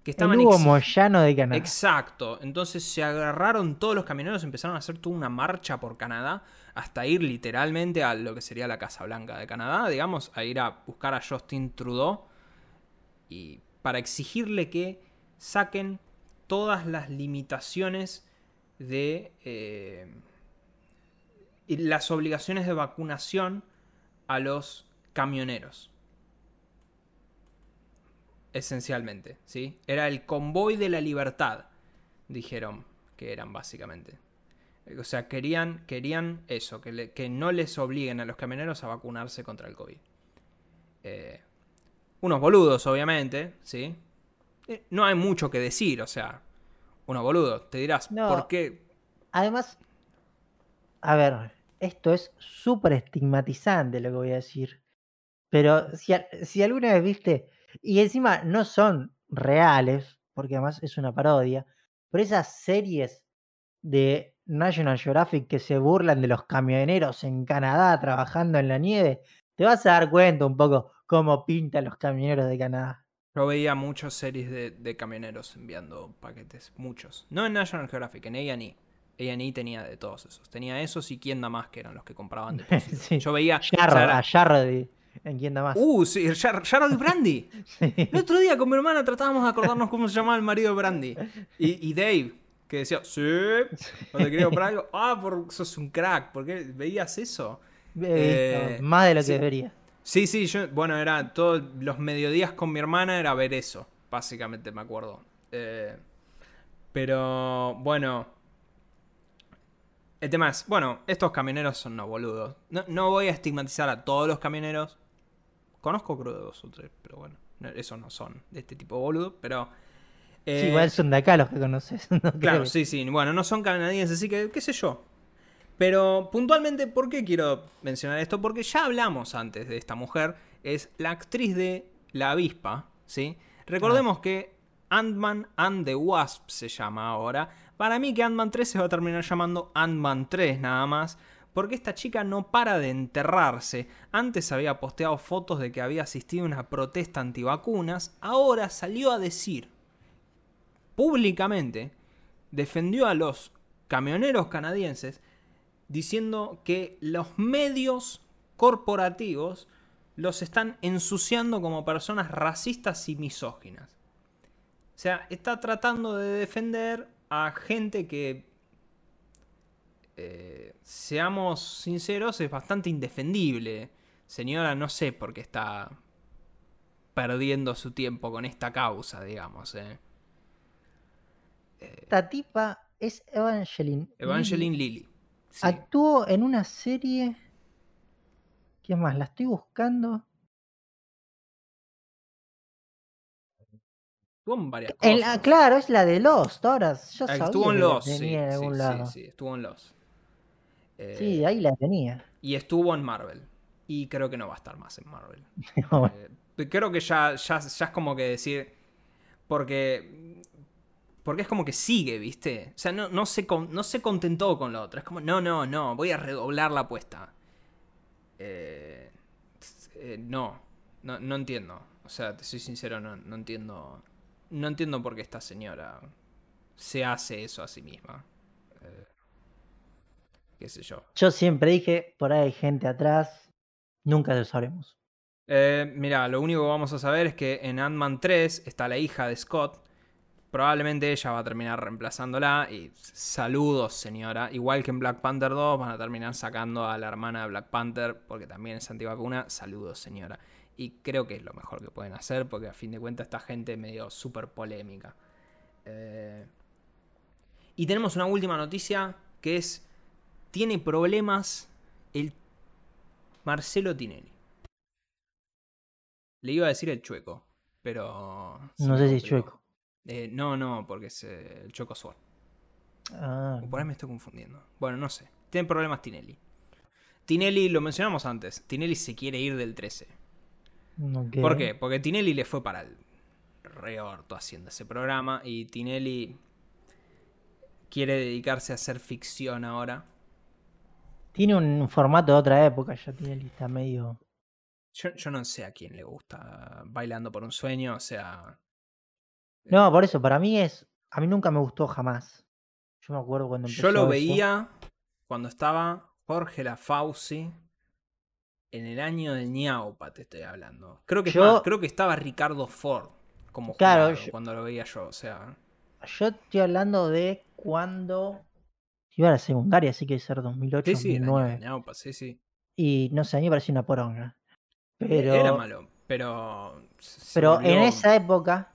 Que El estaban Hugo Moyano de Canadá. Exacto. Entonces se agarraron todos los camioneros, empezaron a hacer toda una marcha por Canadá hasta ir literalmente a lo que sería la Casa Blanca de Canadá, digamos, a ir a buscar a Justin Trudeau y para exigirle que saquen todas las limitaciones de eh, las obligaciones de vacunación a los camioneros esencialmente, ¿sí? Era el convoy de la libertad, dijeron que eran básicamente. O sea, querían, querían eso, que, le- que no les obliguen a los camioneros a vacunarse contra el COVID. Eh, unos boludos, obviamente, ¿sí? Eh, no hay mucho que decir, o sea, unos boludos. Te dirás, No. ¿por qué? Además, a ver, esto es súper estigmatizante lo que voy a decir. Pero si, si alguna vez viste, y encima no son reales, porque además es una parodia, pero esas series de National Geographic que se burlan de los camioneros en Canadá trabajando en la nieve, te vas a dar cuenta un poco cómo pintan los camioneros de Canadá. Yo veía muchas series de, de camioneros enviando paquetes, muchos. No en National Geographic, en A&E. A&E tenía de todos esos. Tenía esos y quién da más que eran los que compraban depósitos. <laughs> Sí. Yo veía... o sea, era- a de, en quién da más. Uh, sí, y <laughs> Brandy. Sí. El otro día con mi hermana tratábamos de acordarnos cómo se llamaba el marido de Brandy. Y, y Dave, que decía, sí, cuando quería comprar algo, <laughs> ah, por, sos un crack, ¿por qué veías eso? Visto Eh, más de lo sí. que debería. Sí, sí, yo, bueno, era todos los mediodías con mi hermana era ver eso, básicamente me acuerdo. Eh, pero, bueno, El tema es, bueno, estos camioneros son no boludos. No, no voy a estigmatizar a todos los camioneros. Conozco creo dos o tres, pero bueno, no- esos no son de este tipo de boludo, pero... Sí, eh, igual son de acá los que conoces. <laughs> no Claro, sí, sí. Bueno, no son canadienses, así que qué sé yo. Pero puntualmente, ¿por qué quiero mencionar esto? Porque ya hablamos antes de esta mujer. Es la actriz de La Avispa, ¿sí? Recordemos que Ant-Man and the Wasp se llama ahora. Para mí que Ant-Man 3 se va a terminar llamando Ant-Man 3 nada más. Porque esta chica no para de enterrarse. Antes había posteado fotos de que había asistido a una protesta antivacunas. Ahora salió a decir públicamente defendió a los camioneros canadienses diciendo que los medios corporativos los están ensuciando como personas racistas y misóginas. O sea, está tratando de defender a gente que, eh, seamos sinceros, es bastante indefendible. Señora, no sé por qué está perdiendo su tiempo con esta causa, digamos. ¿eh? Esta tipa es Evangeline. Evangeline Lilly. Lilly. Sí. Actuó en una serie. ¿Qué más? La estoy buscando. Estuvo en varias cosas. En la- claro, es la de Lost. Ahora, yo sabía estuvo en que la Los, sí, sí, sí, estuvo en Los. Eh, Sí, de ahí la tenía. Y estuvo en Marvel. Y creo que no va a estar más en Marvel. <laughs> Eh, creo que ya, ya, ya es como que decir. Porque. Porque es como que sigue, ¿viste? O sea, no, no, se, no se contentó con la otra. Es como, no, no, no, voy a redoblar la apuesta. Eh, eh, no, no, no entiendo. O sea, te soy sincero, no, no entiendo. No entiendo por qué esta señora se hace eso a sí misma. Qué sé yo. yo siempre dije, por ahí hay gente atrás. Nunca lo sabremos. Eh, mira, lo único que vamos a saber es que en Ant-Man 3 está la hija de Scott. Probablemente ella va a terminar reemplazándola. Y saludos, señora. Igual que en Black Panther 2 van a terminar sacando a la hermana de Black Panther porque también es antivacuna. Saludos, señora. Y creo que es lo mejor que pueden hacer porque a fin de cuentas esta gente medio súper polémica. Eh, Y tenemos una última noticia que es... Tiene problemas el Marcelo Tinelli. Le iba a decir el chueco, pero... No sé si es chueco. Eh, no, no, porque es eh, el Choco Sword. Ah, O por ahí me estoy confundiendo. Bueno, no sé. Tiene problemas Tinelli. Tinelli, lo mencionamos antes. Tinelli se quiere ir del 13. ok. ¿Por qué? Porque Tinelli le fue para el reorto haciendo ese programa. Y Tinelli quiere dedicarse a hacer ficción ahora. Tiene un formato de otra época, ya tiene lista medio. Yo, yo no sé a quién le gusta Bailando por un sueño. O sea. No, por eso, para mí es. A mí nunca me gustó jamás. Yo me acuerdo cuando empezó Yo lo eso. veía cuando estaba Jorge Lafauci en el año del ñaupa, te estoy hablando. Creo que, Yo- más, creo que estaba Ricardo Ford como Claro, jurado yo- cuando lo veía yo. O sea, Yo estoy hablando de cuando iba a la secundaria, así que ser 2008, sí, sí, el año 2009. del ñaupa, sí, sí. Y no sé, a mí me parecía una poronga. Pero, Era malo, pero. pero en esa época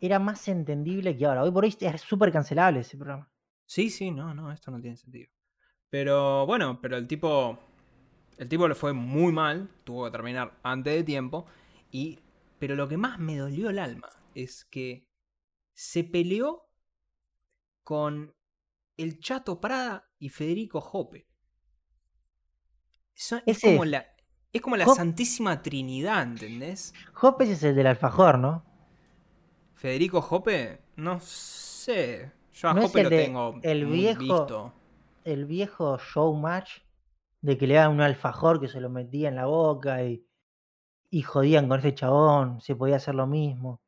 era más entendible que ahora. Hoy por hoy es súper cancelable ese programa. Sí, sí, no, no, esto no tiene sentido. Pero bueno, pero el tipo. El tipo le fue muy mal, tuvo que terminar antes de tiempo. Y. Pero lo que más me dolió el alma es que se peleó con el Chato Prada y Federico Jope. Es, como la, es como la Hop- Santísima Trinidad, ¿entendés? Hopes es el del alfajor, ¿no? Federico Jope, no sé. Yo a ¿No Jope lo de tengo el viejo- visto. El viejo showmatch de que le daban un alfajor que se lo metía en la boca y, y jodían con ese chabón, se podía hacer lo mismo.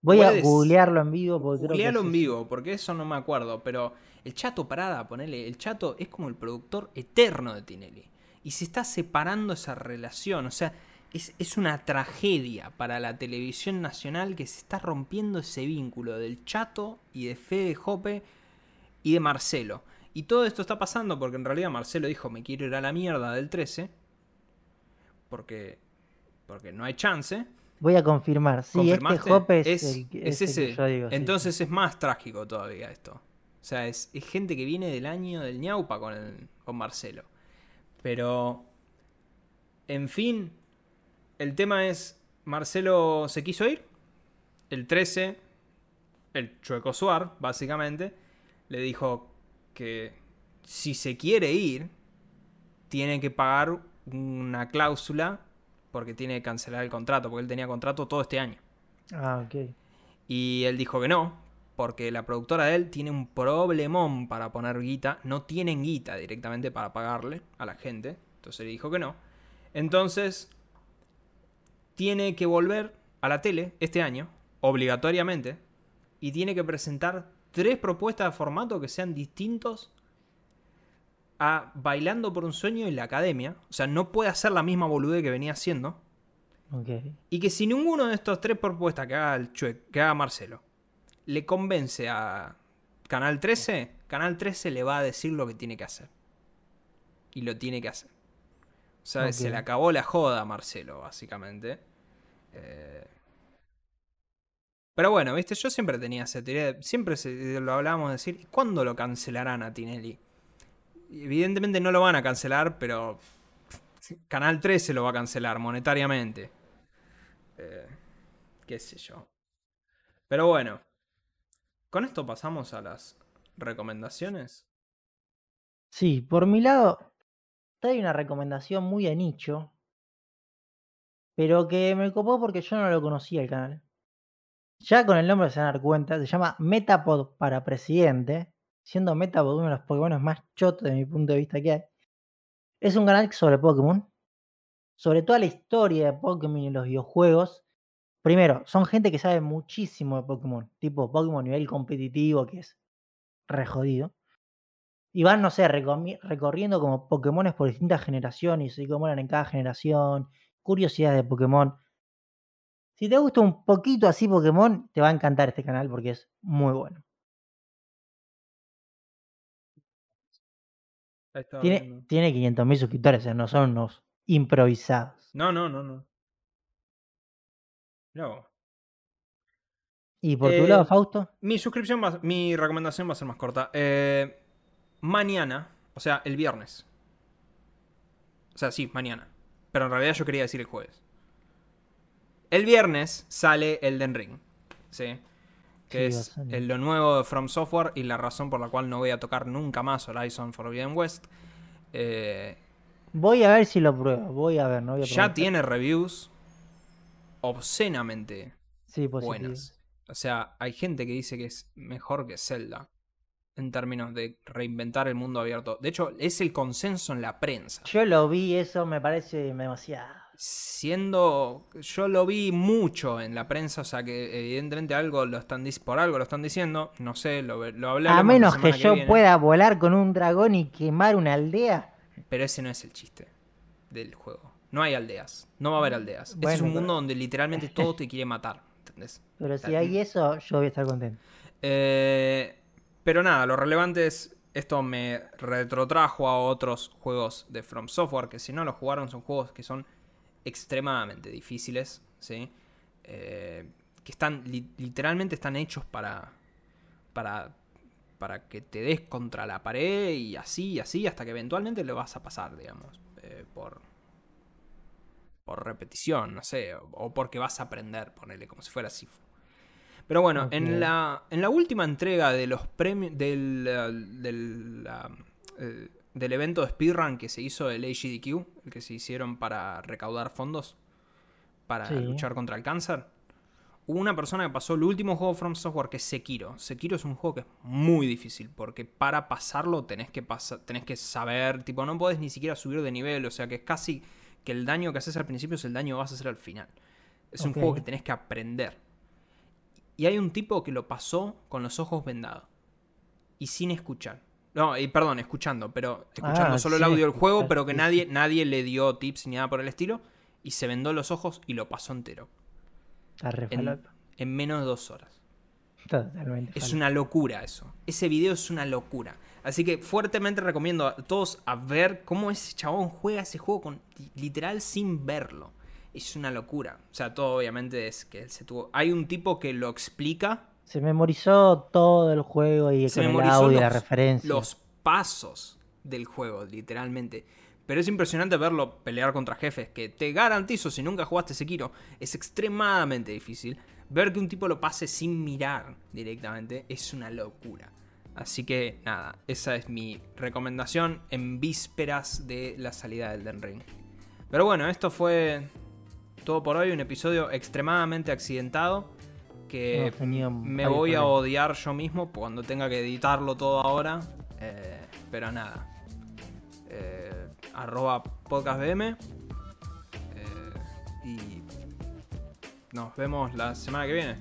Voy a googlearlo en vivo porque creo que Googlealo es en vivo, porque eso no me acuerdo. Pero el Chato Parada, ponele. El Chato es como el productor eterno de Tinelli. Y se está separando esa relación. O sea, es, es una tragedia para la televisión nacional que se está rompiendo ese vínculo del Chato y de Fede Jope y de Marcelo. Y todo esto está pasando porque en realidad Marcelo dijo: Me quiero ir a la mierda del 13. Porque, porque no hay chance. Voy a confirmar. Sí, este es, es, el, es ese que ese. yo digo. sí, sí. Entonces es más trágico todavía esto. O sea, es, es gente que viene del año del ñaupa con, el- con Marcelo. Pero, en fin, el tema es, Marcelo se quiso ir. El 13, el Chueco Suar, básicamente, le dijo que si se quiere ir, tiene que pagar una cláusula porque tiene que cancelar el contrato, porque él tenía contrato todo este año. Ah, ok. Y él dijo que no, porque la productora de él tiene un problemón para poner guita. No tienen guita directamente para pagarle a la gente. Entonces le dijo que no. Entonces, tiene que volver a la tele este año, obligatoriamente. Y tiene que presentar tres propuestas de formato que sean distintos a Bailando por un sueño en la academia. O sea, no puede hacer la misma boludez que venía haciendo. Y que si ninguno de estos tres propuestas que haga, el Chue- que haga Marcelo le convence a Canal 13, Canal 13 le va a decir lo que tiene que hacer. Y lo tiene que hacer. O sea, se le acabó la joda a Marcelo, básicamente. Eh, Pero bueno, viste, yo siempre tenía esa teoría, siempre se- lo hablábamos de decir, ¿cuándo lo cancelarán a Tinelli? Evidentemente no lo van a cancelar, pero Canal 13 lo va a cancelar monetariamente. Eh, qué sé yo. Pero bueno, con esto pasamos a las recomendaciones. Sí, por mi lado, hay una recomendación muy de nicho, pero que me copó porque yo no lo conocía el canal. Ya con el nombre se van a dar cuenta, se llama Metapod para Presidente, siendo Metapod uno de los Pokémon más chotos de mi punto de vista que hay. Es un canal sobre Pokémon, sobre toda la historia de Pokémon y los videojuegos. Primero, son gente que sabe muchísimo de Pokémon, tipo Pokémon nivel competitivo, que es re jodido. Y van, no sé, recorriendo como Pokémones por distintas generaciones y cómo eran en cada generación, curiosidades de Pokémon. Si te gusta un poquito así Pokémon, te va a encantar este canal porque es muy bueno. Tiene, viendo. tiene 500.000 suscriptores, o sea, no son unos improvisados. No, no, no, no. No. Y por tu lado, Eh, Fausto, Mi suscripción va, mi recomendación va a ser más corta. Eh, mañana, o sea, el viernes. O sea, sí, mañana. Pero en realidad yo quería decir el jueves. El viernes sale Elden Ring. ¿Sí? Que Sí, es bastante. lo nuevo de From Software y la razón por la cual no voy a tocar nunca más Horizon Forbidden West. Eh, voy a ver si lo pruebo. Voy a ver, no voy a ya tiene reviews obscenamente Sí, buenas. O sea, hay gente que dice que es mejor que Zelda en términos de reinventar el mundo abierto. De hecho, es el consenso en la prensa. Yo lo vi, eso me parece demasiado. Siendo. Yo lo vi mucho en la prensa, o sea que evidentemente algo lo están por algo lo están diciendo. No sé, lo, lo hablaremos A la menos que yo pueda volar con un dragón y quemar una aldea. Pero ese no es el chiste del juego. No hay aldeas. No va a haber aldeas. este es Bueno, un pero- mundo donde literalmente todo te quiere matar. ¿Entendés? Pero si hay eso, yo voy a estar contento. Eh, pero nada, lo relevante es. Esto me retrotrajo a otros juegos de From Software. Que si no los jugaron, son juegos que son extremadamente difíciles. ¿sí? Eh, que están. li- literalmente están hechos para. Para. Para que te des contra la pared y así y así. Hasta que eventualmente lo vas a pasar, digamos. eh, por. Por repetición, no sé. O, o porque vas a aprender, ponerle como si fuera Sifu. Pero bueno, en, la, en la última entrega de los premios del, eh, del, eh, del evento de speedrun que se hizo del HDQ, el que se hicieron para recaudar fondos para Sí. luchar contra el cáncer, hubo una persona que pasó el último juego From Software que es Sekiro. Sekiro es un juego que es muy difícil porque para pasarlo tenés que, tenés que saber, tipo, no podés ni siquiera subir de nivel, o sea que es casi que el daño que haces al principio es el daño que vas a hacer al final. Es un juego que tenés que aprender. Y hay un tipo que lo pasó con los ojos vendados. Y sin escuchar. No, y perdón, escuchando, pero escuchando Ah, solo el audio del juego, pero que nadie, nadie le dio tips ni nada por el estilo. Y se vendó los ojos y lo pasó entero. Re En, en menos de dos horas. Totalmente. Es una locura eso. Ese video es una locura. Así que fuertemente recomiendo a todos a ver cómo ese chabón juega ese juego con literal sin verlo. Es una locura. O sea, todo obviamente es que él se tuvo. Hay un tipo que lo explica Se memorizó todo el juego y Se con el audio y la los- referencia. Los pasos del juego, literalmente. Pero es impresionante verlo pelear contra jefes, que te garantizo, si nunca jugaste Sekiro, es extremadamente difícil. Ver que un tipo lo pase sin mirar directamente es una locura. Así que nada, esa es mi recomendación en vísperas de la salida del Den Ring. Pero bueno, esto fue todo por hoy, un episodio extremadamente accidentado que me voy a odiar yo mismo cuando tenga que editarlo todo ahora. Eh, pero nada. Eh, arroba podcastbm. Eh, y nos vemos la semana que viene.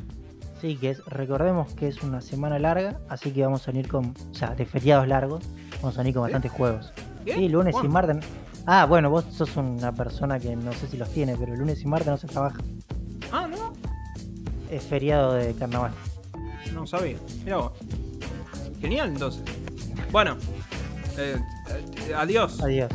Sí, que es, recordemos que es una semana larga, así que vamos a venir con, o sea, de feriados largos, vamos a venir con bastantes juegos. ¿Qué? Sí, lunes y martes. Ah, bueno, vos sos una persona que no sé si los tiene, pero lunes y martes no se trabaja. Ah, no. Es feriado de carnaval. No sabía. Mira vos. Genial, entonces. Bueno. eh, eh, adiós. Adiós.